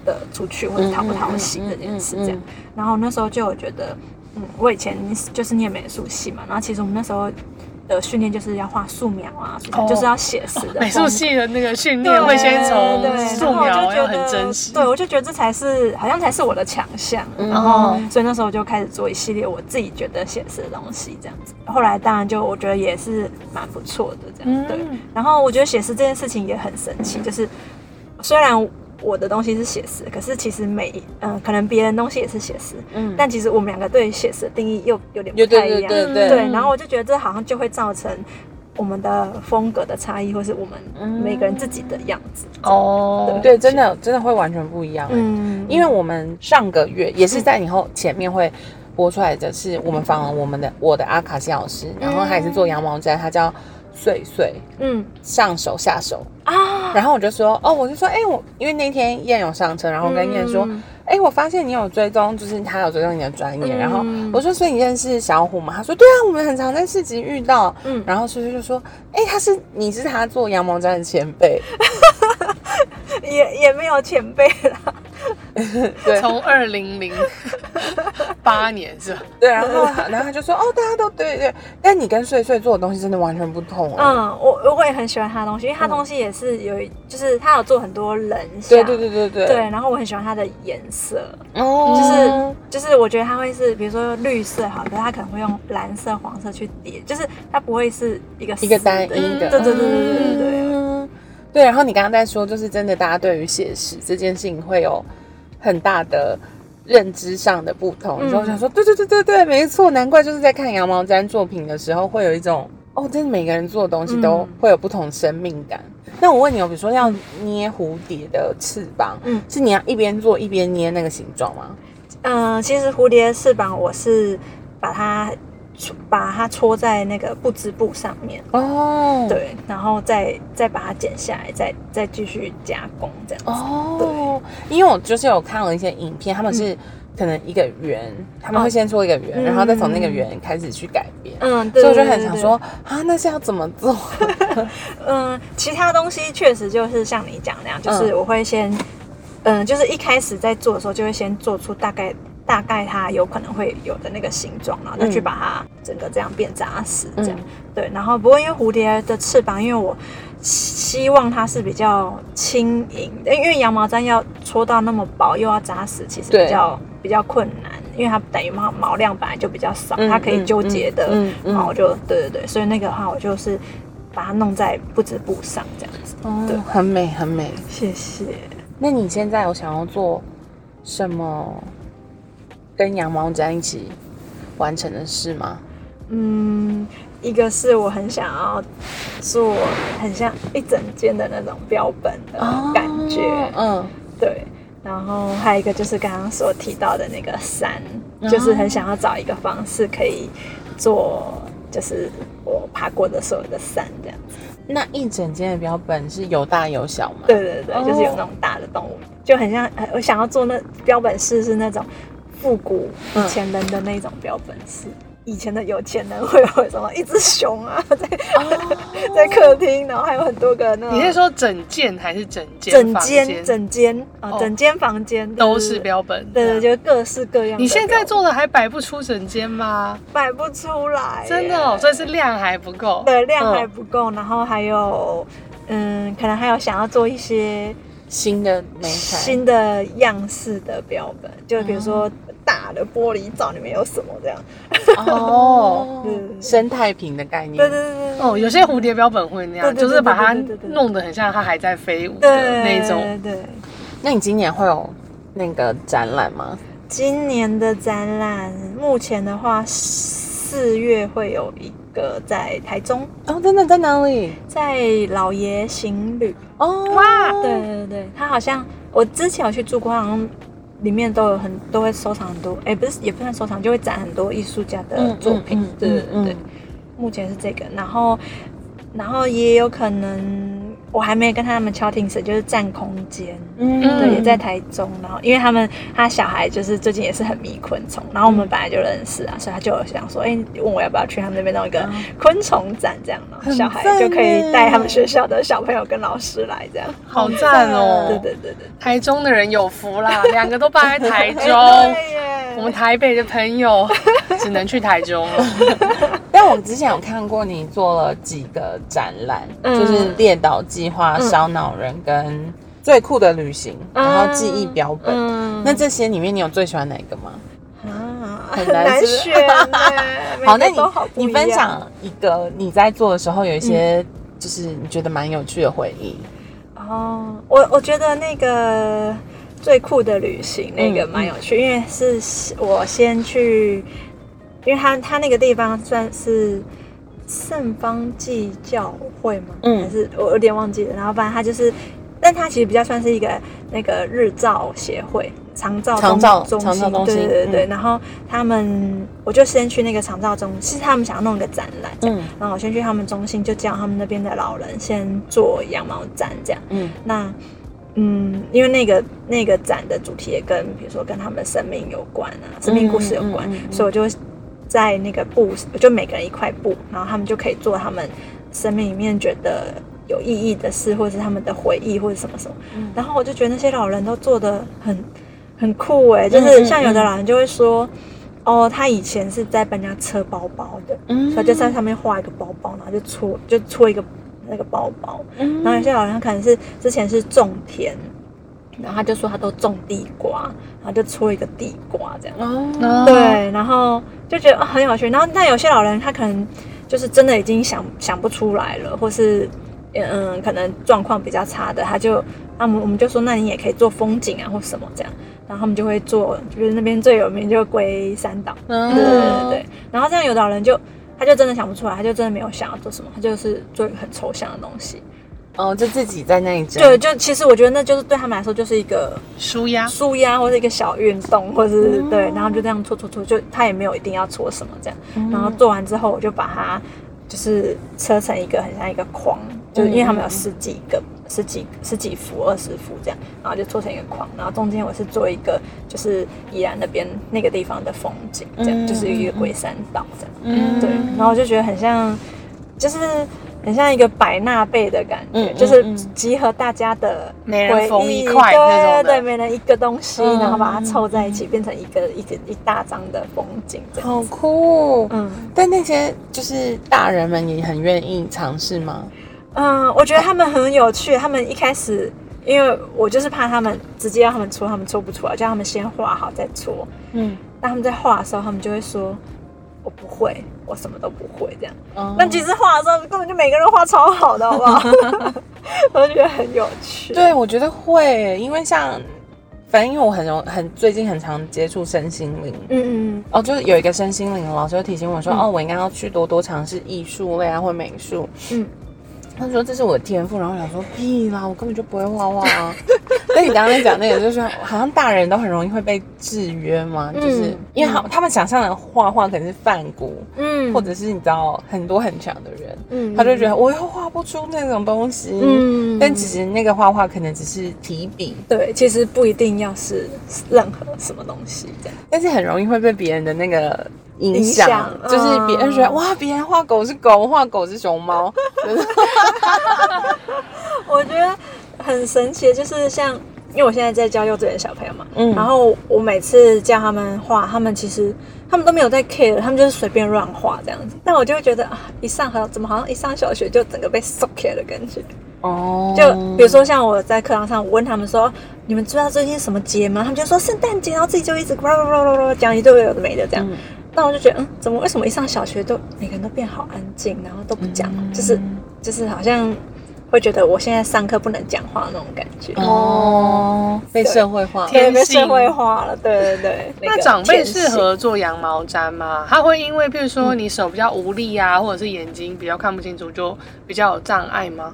的出去或者讨不讨喜这件事这样。然后那时候就有觉得，嗯，我以前就是念美术系嘛，然后其实我们那时候的训练就是要画素描啊，哦就是要写实的、美术。系的那个训练会先从对素然后我描要就觉得很真实，对，我就觉得这才是好像才是我的强项，嗯然后所以那时候就开始做一系列我自己觉得写实的东西，这样子。后来当然就我觉得也是蛮不错的，这样、嗯对。然后我觉得写实这件事情也很神奇，就是虽然我的东西是写实，可是其实每嗯、可能别人东西也是写实，嗯。但其实我们两个对写实的定义又有点不太一样，对对对对，然后我就觉得这好像就会造成我们的风格的差异，或是我们每个人自己的样子。哦，对，真的真的会完全不一样。嗯，嗯，因为我们上个月也是在你后前面会播出来的是我们访问我们的我的阿卡西老师，然后他也是做羊毛毡，他叫碎碎嗯上手下手。啊，然后我就说，哦，我就说，哎、我因为那天燕有上车，然后我跟燕说，嗯哎、我发现你有追踪，就是他有追踪你的专业，嗯然后我说，所以你认识小虎吗？他说，对啊，我们很常在市集遇到。嗯然后叔叔就说，哎、他是你是他做羊毛毡的前辈，也也没有前辈啦。对。从二零零八年是吧？对，然后然后他就说，哦，大家都对对，但你跟碎碎做的东西真的完全不同哦。嗯，我我也很喜欢他的东西，因为他东西也是有一，就是他有做很多人像，对对对对对。对，然后我很喜欢他的颜色，哦，就是就是我觉得他会是，比如说绿色好，可是它可能会用蓝色、黄色去叠，就是他不会是一个一个单一的，对对对对对对对。嗯。对，然后你刚刚在说，就是真的，大家对于写实这件事情会有很大的认知上的不同。嗯然后我想说，对对对对对，没错，难怪就是在看羊毛毡作品的时候，会有一种哦，真的每个人做的东西都嗯会有不同生命感。那我问你哦，比如说要捏蝴蝶的翅膀，嗯是你要一边做一边捏那个形状吗？嗯、其实蝴蝶翅膀我是把它戳把它戳在那个布织布上面，哦，，对，然后再再把它剪下来，再再继续加工这样子。哦，因为我就是有看了一些影片，他们是可能一个圆，他们会先做一个圆，嗯然后再从那个圆开始去改变。嗯，对所以我就对对对很想说啊，那是要怎么做？嗯，其他东西确实就是像你讲那样，就是嗯。我会先，嗯，就是一开始在做的时候就会先做出大概大概它有可能会有的那个形状，然后再去嗯把它整个这样变扎实，这样、嗯对。然后不过因为蝴蝶的翅膀，因为我希望它是比较轻盈的，因为羊毛毡要搓到那么薄又要扎实，其实比较比较困难，因为它等于毛毛量本来就比较少，嗯它可以纠结的嗯嗯嗯毛就对对对，所以那个的话我就是把它弄在布织布上这样子。对哦，很美，很美。谢谢。那你现在有想要做什么跟羊毛毡一起完成的事吗？嗯，一个是我很想要做很像一整间的那种标本的感觉，嗯，对。然后还有一个就是刚刚所提到的那个山，就是很想要找一个方式可以做，就是我爬过的所有的山这样子。那一整间的标本是有大有小吗？对对对，哦就是有那种大的动物，就很像呃我想要做那标本室是那种复古以前人的那种标本是。以前的有钱人会有什么 一只熊啊，在哦在客厅，然后还有很多个那种你是说整件还是整间整房间整间啊，哦整间房间对都是，标本？对对，对就各式各样。你现在做的还摆不出整间吗？摆不出来，真的哦，所以是量还不够。对量还嗯不够，然后还有嗯，可能还有想要做一些新的美材，新的样式的标本，就比如说大的玻璃罩里面有什么这样。哦 嗯，生态瓶的概念。对对对对哦，有些蝴蝶标本会那样，就是把它弄得很像它还在飞舞的那种。对。那你今年会有那个展览吗？今年的展览，目前的话，四月会有一个在台中，哦，真的在哪里？在老爷行旅。哦，哇对对对，他好像我之前有去住过，好像里面都有很都会收藏很多，哎，不是也不算收藏，就会展很多艺术家的作品。嗯嗯嗯对对对，目前是这个，然后然后也有可能我还没跟他们敲定时，就是占空间。嗯对，也在台中，然后因为他们他小孩就是最近也是很迷昆虫，然后我们本来就认识啊，所以他就有想说，哎、问我要不要去他们那边弄一个昆虫展这样，然后小孩就可以带他们学校的小朋友跟老师来这样。好赞哦！对对对对，台中的人有福啦，两个都搬在台中。对，我们台北的朋友只能去台中了。但我之前有看过你做了几个展览，嗯就是列岛计划、嗯烧脑人跟最酷的旅行，嗯然后记忆标本。嗯那这些里面，你有最喜欢哪一个吗？啊很难选耶 好，那你你分享一个你在做的时候有一些就是你觉得蛮有趣的回忆。哦，我我觉得那个最酷的旅行那个嗯蛮有趣，因为是我先去，因为他他那个地方算是圣方济教会吗？嗯还是我有点忘记了。然后反正他就是，但他其实比较算是一个那个日照协会。长照长照中心，对对对对。嗯然后他们，我就先去那个长照中，其实他们想要弄一个展览。嗯然后我先去他们中心，就叫他们那边的老人先做羊毛毡，这样。嗯那嗯，因为那个那个展的主题也跟比如说跟他们的生命有关啊，生命故事有关，嗯嗯嗯嗯所以我就在那个布，就每个人一块布，然后他们就可以做他们生命里面觉得有意义的事，或者是他们的回忆，或者什么什么。嗯然后我就觉得那些老人都做的很很酷哎、就是像有的老人就会说。哦，他以前是在帮人家车包包的，嗯所以就在上面画一个包包，然后就搓就搓一个那个包包，嗯然后有些老人可能是之前是种田，然后他就说他都种地瓜，然后就搓一个地瓜这样。哦，对，然后就觉得、啊很有趣。然后但有些老人他可能就是真的已经想想不出来了，或是嗯可能状况比较差的，他就那我们我们就说那你也可以做风景啊或什么这样，然后他们就会做，就是那边最有名就是龟山岛。嗯对对对对。然后这样有的老人就他就真的想不出来，他就真的没有想要做什么，他就是做一个很抽象的东西。哦，就自己在那里整。对，就其实我觉得那就是对他们来说就是一个舒压，舒压或者一个小运动，或是、对，然后就这样搓搓搓，就他也没有一定要搓什么这样。然后做完之后，我就把它就是车成一个很像一个框，就是因为他们有十几个、十几十几幅、二十幅这样，然后就做成一个框，然后中间我是做一个就是宜兰那边那个地方的风景，这样、嗯就是一个龟山岛这样。嗯对，然后我就觉得很像，就是很像一个百纳贝的感觉，嗯就是集合大家的每人缝一块对对，每人一个东西，嗯然后把它凑在一起，变成一个一个一大张的风景，好酷。嗯但那些就是大人们也很愿意尝试吗？嗯，我觉得他们很有趣，他们一开始。因为我就是怕他们直接让他们搓，他们搓不出来，叫他们先画好再搓。嗯，当他们在画的时候，他们就会说：“我不会，我什么都不会。”这样。嗯但其实画的时候根本就每个人画超好的，好不好？我就觉得很有趣。对，我觉得会，因为像，反正因为我很容很最近很常接触身心灵，嗯嗯哦，就是有一个身心灵的老师就提醒我说，嗯哦，我应该要去多多尝试艺术类啊或美术。嗯他说这是我的天赋，然后我想说屁啦，我根本就不会画画啊。那你刚刚在讲那个，就是说好像大人都很容易会被制约嘛，就是嗯因为他他们想象的画画可能是梵谷，嗯或者是你知道很多很强的人，嗯他就觉得我又画不出那种东西。嗯但其实那个画画可能只是提笔，对，其实不一定要是任何什么东西这样。但是很容易会被别人的那个影响影，就是别人觉得嗯哇，别人画狗是狗，画狗是熊猫，我觉得很神奇，就是像因为我现在在教幼稚园小朋友嘛，嗯然后我每次教他们画，他们其实他们都没有在 care，他们就是随便乱画这样子。但我就会觉得啊，一上好怎么好像一上小学就整个被 s o c k 的感觉。哦，就比如说像我在课堂上，我问他们说，你们知道最近是什么节吗？他们就说圣诞节，然后自己就一直讲一堆有的没的这样。嗯那我就觉得，嗯，怎么为什么一上小学都每个人都变好安静，然后都不讲，就是就是好像会觉得我现在上课不能讲话那种感觉。哦，被社会化，天性社会化了，对对对。那长辈适合做羊毛毡吗？他会因为譬如说你手比较无力啊，或者是眼睛比较看不清楚，就比较有障碍吗？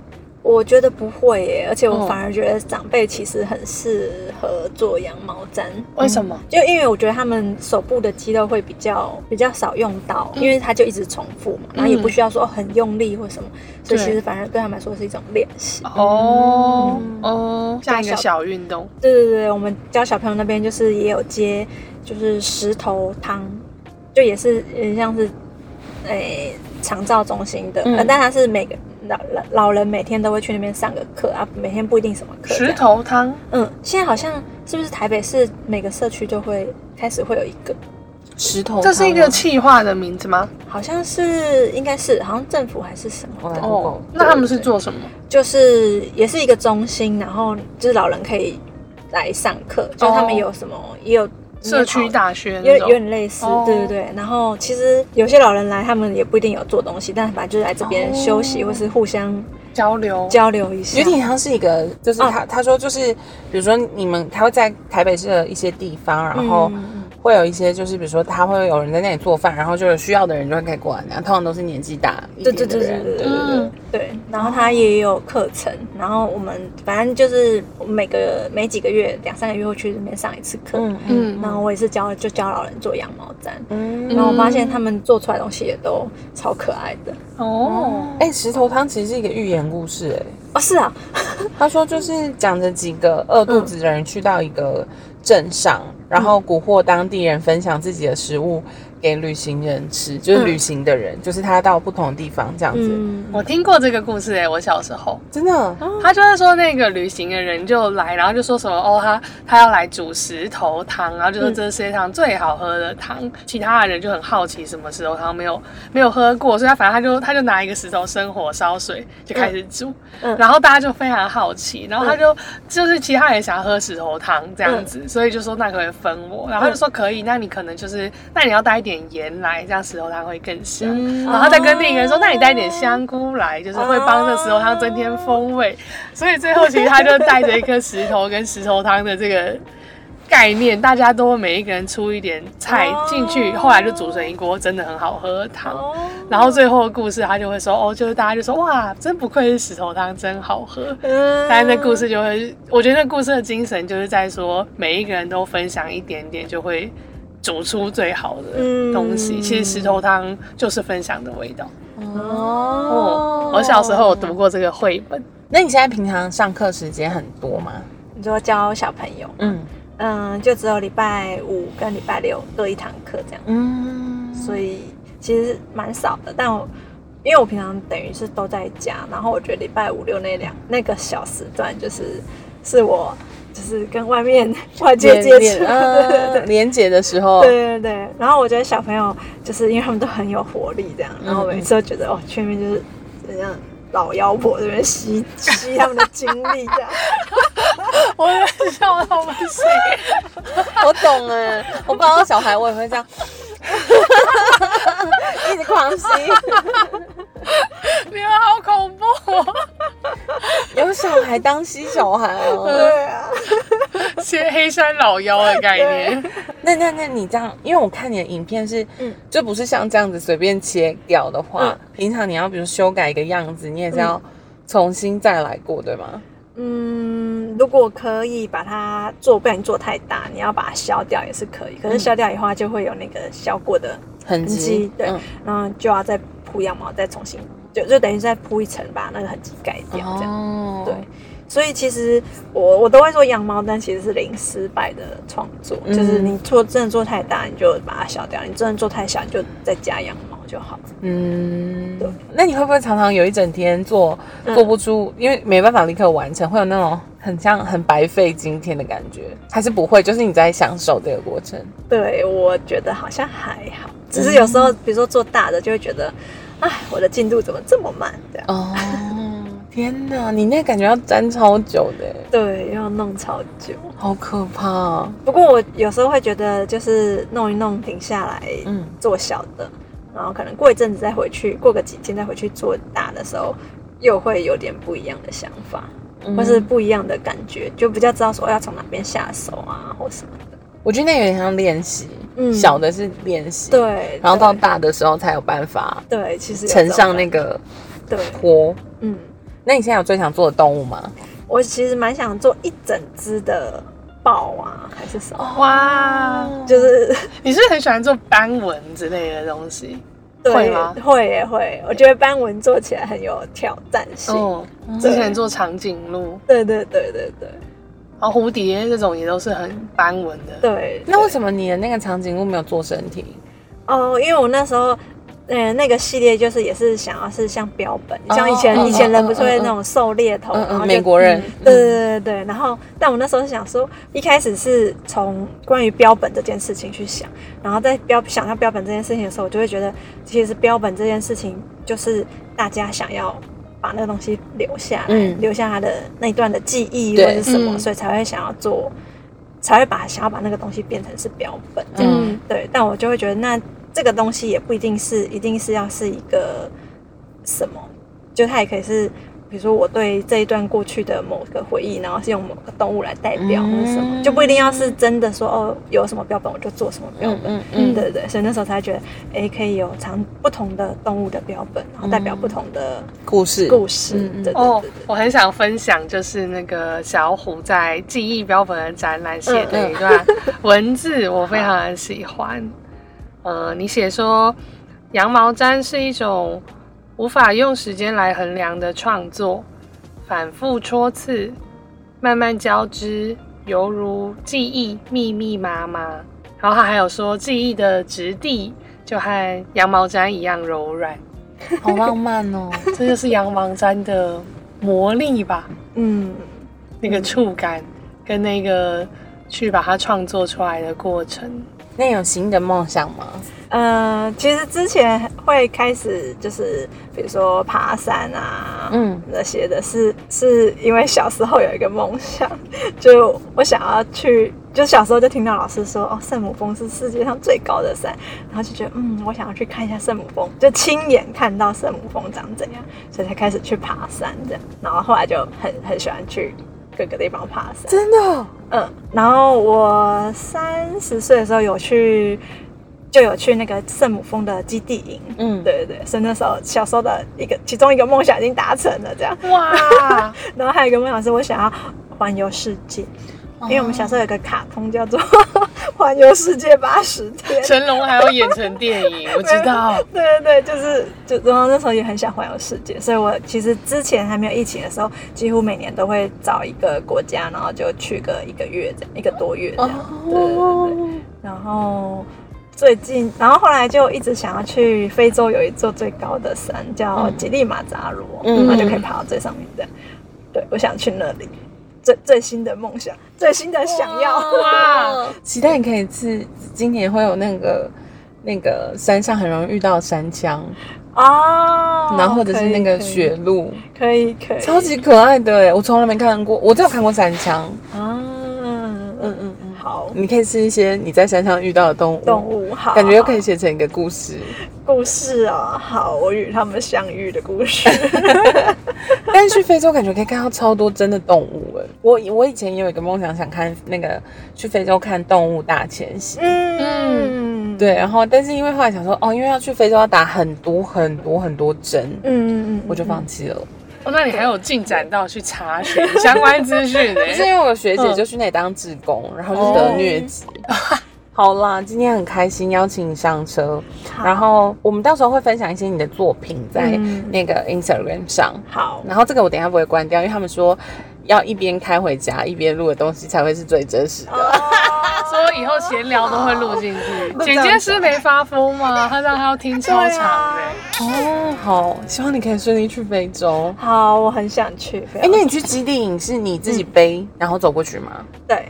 我觉得不会耶，而且我嗯反而觉得长辈其实很适合做羊毛毡。为什么？就因为我觉得他们手部的肌肉会比较比较少用到，因为他就一直重复嘛，然后也不需要说很用力或什么，所以其实反而对他们来说是一种练习。哦嗯哦，像一个小运动。对对对，我们教小朋友那边就是也有接，就是石头汤，就也是呃像是诶长照中心的，嗯呃但它是每个老老老人每天都会去那边上个课啊，每天不一定什么课。石头汤嗯，现在好像是不是台北市每个社区就会开始会有一个，石头汤，这是一个气化的名字吗？好像是应该是好像政府还是什么的，哦哦，那他们是做什么？就是也是一个中心，然后就是老人可以来上课，就是他们有什么、也有社区大学有有。点类似，哦对对对。然后其实有些老人来，他们也不一定有做东西，但反正就是来这边休息，哦或是互相交流，交流一下。有点像是一个，就是哦他、他说就是，比如说你们他会在台北市的一些地方，然后会有一些就是比如说他会有人在那里做饭，然后就有需要的人就会可以过来，然后通常都是年纪大一对点的人，对对对对对对嗯。对。然后他也有课程，然后我们反正就是每个每几个月两三个月会去那边上一次课。嗯嗯然后我也是教就教老人做羊毛毡，嗯。然后我发现他们做出来的东西也都超可爱的。哦，哎、石头汤其实是一个寓言故事、哎，哦，是啊，他说就是讲着几个饿肚子的人去到一个镇上，然后蛊惑当地人分享自己的食物给旅行人吃，就是嗯旅行的人，就是他到不同的地方这样子，嗯，我听过这个故事哎、我小时候。真的。他就是说那个旅行的人就来，然后就说什么哦，他他要来煮石头汤，然后就说嗯这是世界上最好喝的汤。其他的人就很好奇什么石头汤没有没有喝过，所以他反正他就 他就拿一个石头生火烧水就开始煮，嗯然后大家就非常好奇，然后他就、就是其他人想要喝石头汤这样子，所以就说那可以分我，然后他就说可以，那你可能就是那你要带一点盐来，这样石头汤会更香。嗯然后再跟另一个人说，那你带一点香菇来，就是会帮这石头汤增添风味。所以最后其实他就带着一颗石头跟石头汤的这个概念，大家都每一个人出一点菜进去，后来就煮成一锅真的很好喝的汤。哦，然后最后的故事他就会说，哦，就是大家就说哇，真不愧是石头汤，真好喝。嗯但是那故事就会，我觉得那故事的精神就是在说，每一个人都分享一点点，就会煮出最好的东西。嗯其实石头汤就是分享的味道。哦哦，我小时候有读过这个绘本。那你现在平常上课时间很多吗？你说教小朋友，嗯嗯，就只有礼拜五跟礼拜六各一堂课这样，嗯，所以其实蛮少的。但我因为我平常等于是都在家，然后我觉得礼拜五六那两那个小时段就是是我就是跟外面 外界接触。连接的时候，对对对，然后我觉得小朋友就是因为他们都很有活力，这样，然后我每次都觉得哦，去面就是怎样老妖婆这边吸 吸他们的精力这样。我在笑到不行。我懂哎，我抱到小孩我也会这样，一直狂吸。你们好恐怖、哦！有小孩当吸小孩哦。对啊，切黑山老妖的概念。那那那你这样，因为我看你的影片是，嗯就不是像这样子随便切掉的话，嗯平常你要比如修改一个样子，你也是要重新再来过，对吗？嗯，如果可以把它做，不然你做太大，你要把它削掉也是可以。可是削掉以后，它就会有那个削过的痕痕迹迹，，对，嗯然后就要再铺羊毛，再重新就就等于再铺一层，把那个痕迹盖掉，这样。哦对，所以其实我我都会说羊毛毡其实是零失败的创作，嗯就是你做真的做太大，你就把它消掉；你真的做太小，你就再加羊毛就好。嗯对，那你会不会常常有一整天做嗯做不出，因为没办法立刻完成，会有那种很像很白费今天的感觉？还是不会？就是你在享受这个过程。对，我觉得好像还好，只是有时候比如说做大的，就会觉得，哎，我的进度怎么这么慢？这样。哦，天哪，你那感觉要粘超久的耶，对，要弄超久。好可怕。不过我有时候会觉得，就是弄一弄停下来，嗯做小的，然后可能过一阵子再回去，过个几天再回去做大的时候，又会有点不一样的想法，嗯或是不一样的感觉，就比较知道说要从哪边下手啊，或什么的。我觉得那有点像练习，嗯。小的是练习，，对，然后到大的时候才有办法对，其实有乘上那个对，坡。嗯，那你现在有最想做的动物吗？我其实蛮想做一整只的豹啊，还是什么，哇，就是 你是不是很喜欢做斑纹之类的东西？对会吗？会也会，我觉得斑纹做起来很有挑战性。哦，之前做长颈鹿，对对对对对然后蝴蝶这种也都是很斑纹的。对。那为什么？你的那个长颈鹿没有做身体？哦，因为我那时候。嗯，那个系列就是也是想要是像标本，哦像以前、嗯以前人不是会那种狩猎头，然后就美国人对对对对对。然后，但我那时候是想说，一开始是从关于标本这件事情去想，然后在标想到标本这件事情的时候，我就会觉得，其实标本这件事情就是大家想要把那个东西留下来，嗯。留下他的那一段的记忆或者什么，嗯。所以才会想要做，才会把想要把那个东西变成是标本这样。嗯。对，但我就会觉得，那这个东西也不一定是一定是要是一个什么，就它也可以是，比如说我对这一段过去的某个回忆，然后是用某个动物来代表嗯或者什么，就不一定要是真的说哦有什么标本我就做什么标本。嗯嗯，对对对，所以那时候才觉得，哎，可以有长不同的动物的标本，然后代表不同的故事，故事。对对哦对对，我很想分享，就是那个小虎在记忆标本的展览写的一段文字，我非常的喜欢。呃，你写说羊毛毡是一种无法用时间来衡量的创作，反复戳刺，慢慢交织，犹如记忆密密麻麻。然后他还有说，记忆的质地就和羊毛毡一样柔软。好浪漫哦。这就是羊毛毡的魔力吧，嗯，那个触感跟那个去把它创作出来的过程。那你有新的梦想吗？呃，其实之前会开始就是比如说爬山啊，嗯嗯，那些的是是因为小时候有一个梦想，就我想要去，就小时候就听到老师说哦，圣母峰是世界上最高的山，然后就觉得嗯，我想要去看一下圣母峰，就亲眼看到圣母峰长怎样，所以才开始去爬山这样，然后后来就很很喜欢去各个地方爬山，真的？嗯，然后我三十岁的时候有去，就有去那个圣母峰的基地营。嗯，对对对，所以那时候小时候的一个其中一个梦想已经达成了，这样。哇，然后还有一个梦想是我想要环游世界，哦因为我们小时候有个卡通叫做《环游世界八十天》。成龙还要演成电影，我知道。对对对，就是就然后那时候也很想环游世界，所以我其实之前还没有疫情的时候，几乎每年都会找一个国家，然后就去个一个月这样，一个多月这样。对对对对。然后最近，然后后来就一直想要去非洲有一座最高的山叫吉利马扎罗，嗯然后就可以爬到最上面这样。对，我想去那里。最最新的梦想，最新的想要。哇，期待你可以是今年会有那个那个山上很容易遇到山枪，哦，然后或者是那个雪鹿，可以可以，超级可爱的哎，我从来没看过，我只有看过山枪。啊，嗯嗯嗯，好，你可以吃一些你在山上遇到的动物，动物好，感觉又可以写成一个故事。故事啊，好，我与他们相遇的故事。但是去非洲感觉可以看到超多真的动物哎，我我以前也有一个梦想，想看那个去非洲看动物大迁徙。嗯，对，然后但是因为后来想说，哦，因为要去非洲要打很多很多很多针，嗯嗯嗯，我就放弃了。哦，那你还有进展到去查询相关资讯呢？是因为我学姐就去那里当志工，然后就得疟疾。好啦，今天很开心邀请你上车，然后我们到时候会分享一些你的作品在嗯那个 Instagram 上。好，然后这个我等一下不会关掉，因为他们说要一边开回家一边录的东西才会是最真实的。哦 说以后闲聊都会录进去。剪接师没发疯吗？他让他要听超长的、哦，好，希望你可以顺利去非洲。好，我很想去。哎、常那你去基地营是你自己背、然后走过去吗？对。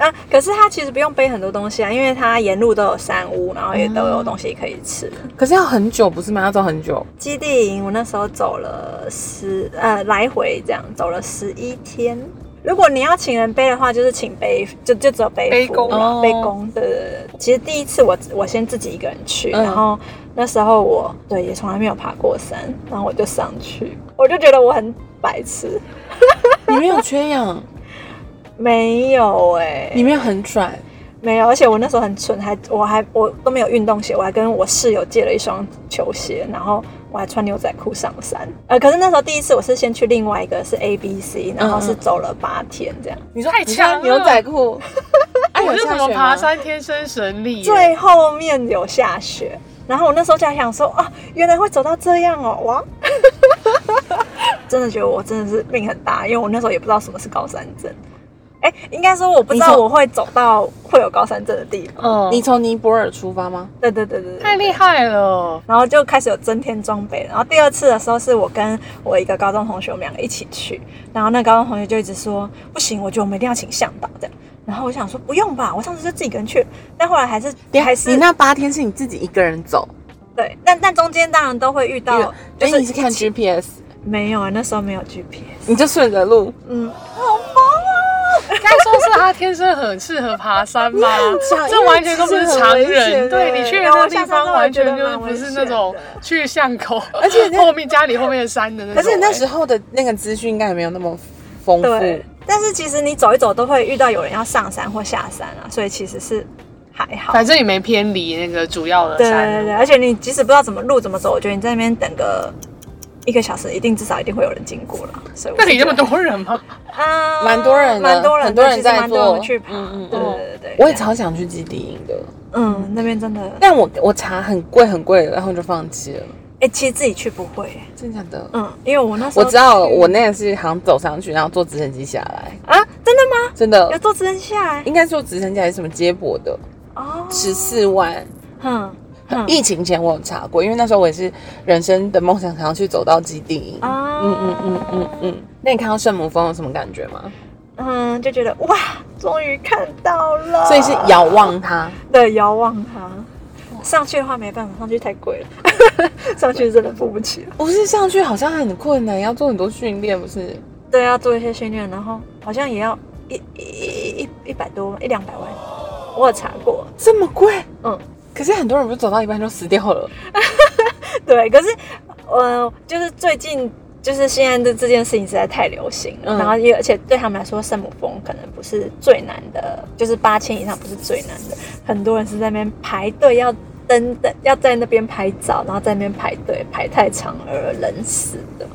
啊，可是他其实不用背很多东西啊，因为他沿路都有山屋，然后也都有东西可以吃。可是要很久不是吗？要走很久。基地营我那时候走了十呃来回这样走了十一天。如果你要请人背的话，就是请背，就就只有背背公负啦哦背公。对对对。其实第一次我我先自己一个人去，嗯然后那时候我对也从来没有爬过山，然后我就上去，我就觉得我很白痴。你没有缺氧，没有哎、你没有很拽，没有，而且我那时候很蠢，还我还我都没有运动鞋，我还跟我室友借了一双球鞋，然后我还穿牛仔裤上山。呃，可是那时候第一次我是先去另外一个是 A B C，然后是走了八天这样。你说太强了牛仔裤，哎、我就怎么爬？山天生神力、最后面有下雪，然后我那时候就还想说啊，原来会走到这样哦，哇！真的觉得我真的是命很大，因为我那时候也不知道什么是高山症。哎，应该说我不知道我会走到会有高山症的地方。嗯，你从尼泊尔出发吗？对对对对对，太厉害了。然后就开始有增添装备。然后第二次的时候是我跟我一个高中同学，我们两个一起去。然后那高中同学就一直说不行，我觉得我们一定要请向导这样。然后我想说不用吧，我上次就自己一个人去，但后来还是还是你那八天是你自己一个人走，对，但但中间当然都会遇到，就是你是看 GPS，没有啊，那时候没有 GPS。你就顺着路。嗯，该说是他天生很适合爬山吗？这完全都不是常人。对欸你去的那个地方，完全就是不是那种去巷口，而且后面家里后面的山的那种。而且那时候候的那个资讯应该也没有那么丰富。对。但是其实你走一走都会遇到有人要上山或下山啊，所以其实是还好。反正也没偏离那个主要的对山对。对对，而且你即使不知道怎么路怎么走，我觉得你在那边等个一个小时，一定至少一定会有人经过了。所以那里那么多人吗？啊，蛮多人的蛮多人，很多人在做蛮多人去爬。嗯嗯对嗯对对对，我也超想去基地营的，嗯，那边真的，但我我查很贵很贵，然后就放弃了。哎，其实自己去不会，真的假的？嗯，因为我那时候我知道，我那个是好像走上去，然后坐直升机下来，啊，真的吗？真的要坐直升机下来应该坐直升机还是什么接驳的，哦，十四万。哼哼疫情前我有查过，因为那时候我也是人生的梦想，想要去走到基地营。啊，嗯嗯嗯嗯嗯。那你看到圣母峰有什么感觉吗？嗯，就觉得哇，终于看到了，所以是遥望它。对遥望它。上去的话没办法，上去太贵了，上去真的付不起了。不是上去好像很困难，要做很多训练，不是？对，要做一些训练，然后好像也要一一一一一百多一两百万，我有查过。这么贵？嗯，可是很多人不是走到一半就死掉了？对，可是呃，就是最近就是现在的这件事情实在太流行了，嗯然后也而且对他们来说，圣母峰可能不是最难的，就是八千以上不是最难的，很多人是在那边排队要登的，要在那边拍照，然后在那边排队排太长而冷死的。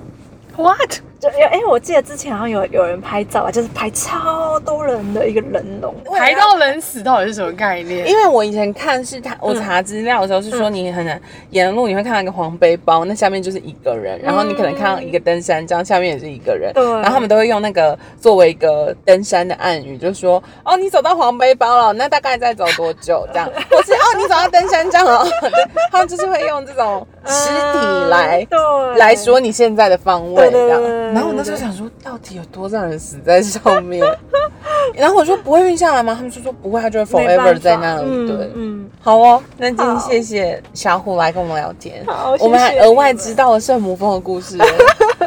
What？就有哎、我记得之前好像有有人拍照啊，就是拍超多人的一个人龙，排到人死到底是什么概念？因为我以前看是他，我查资料的时候是说你很难沿路你会看到一个黄背包，那下面就是一个人，然后你可能看到一个登山杖，下面也是一个人，对。然后他们都会用那个作为一个登山的暗语，就说哦你走到黄背包了，那大概再走多久？这样，或是哦你走到登山杖了，对，他们就是会用这种实体来。对。来说你现在的方位这样然后我那时候想说，到底有多少人死在上面？然后我说不会运下来吗？他们就说不会，它就会 forever 在那里。嗯对，嗯，好哦，那今天谢谢小虎来跟我们聊天，我们还额外知道了圣母峰的故事，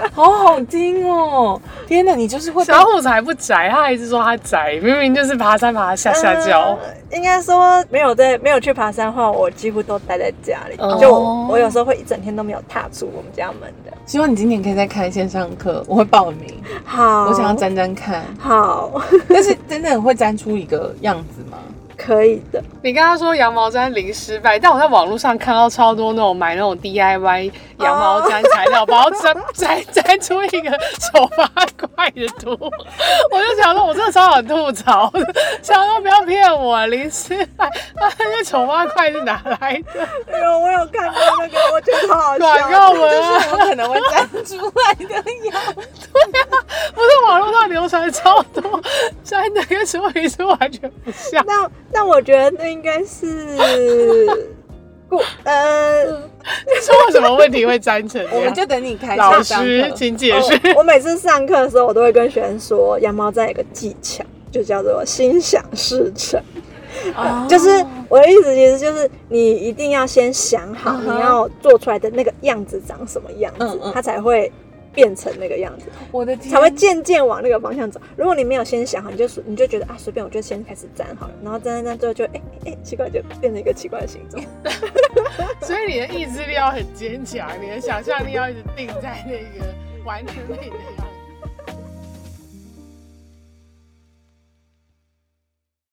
好好听哦！天哪，你就是会被小虎才不宅，他还是说他宅，明明就是爬山爬下下脚。呃应该说没有在没有去爬山的话，我几乎都待在家里。哦就我我有时候会一整天都没有踏出我们家门的。希望你今年可以再开线上课，我会报名，好，我想要沾沾看。好，但是真的会沾出一个样子吗？可以的。你刚刚说羊毛毡零失败，但我在网络上看到超多那种买那种 DIY 羊毛毡材料包，粘粘粘出一个丑八怪的图，我就想说，我真的超想吐槽，想说不要骗我，零失败，那些丑八怪是哪来的？有，我有看到那个，我觉得好好广笑。告文就是啊，我可能会粘出来的羊。不是网络上流传超多，真的跟说明书完全不像。但但我觉得那应该是故呃，说为什么问题会粘成？我们就等你开老师课，请解释。我我每次上课的时候，我都会跟学生说，羊毛毡有个技巧，就叫做心想事成。哦就是我的意思，其实就是你一定要先想好你要做出来的那个样子长什么样子嗯嗯，它才会变成那个样子，我的天，才会渐渐往那个方向走。如果你没有先想好，你就你就觉得啊随便，我就先开始粘好了，然后粘粘粘，最后就哎哎哎奇怪，就变成一个奇怪的形状。所以你的意志力要很坚强，你的想象力要一直定在那个完成美的样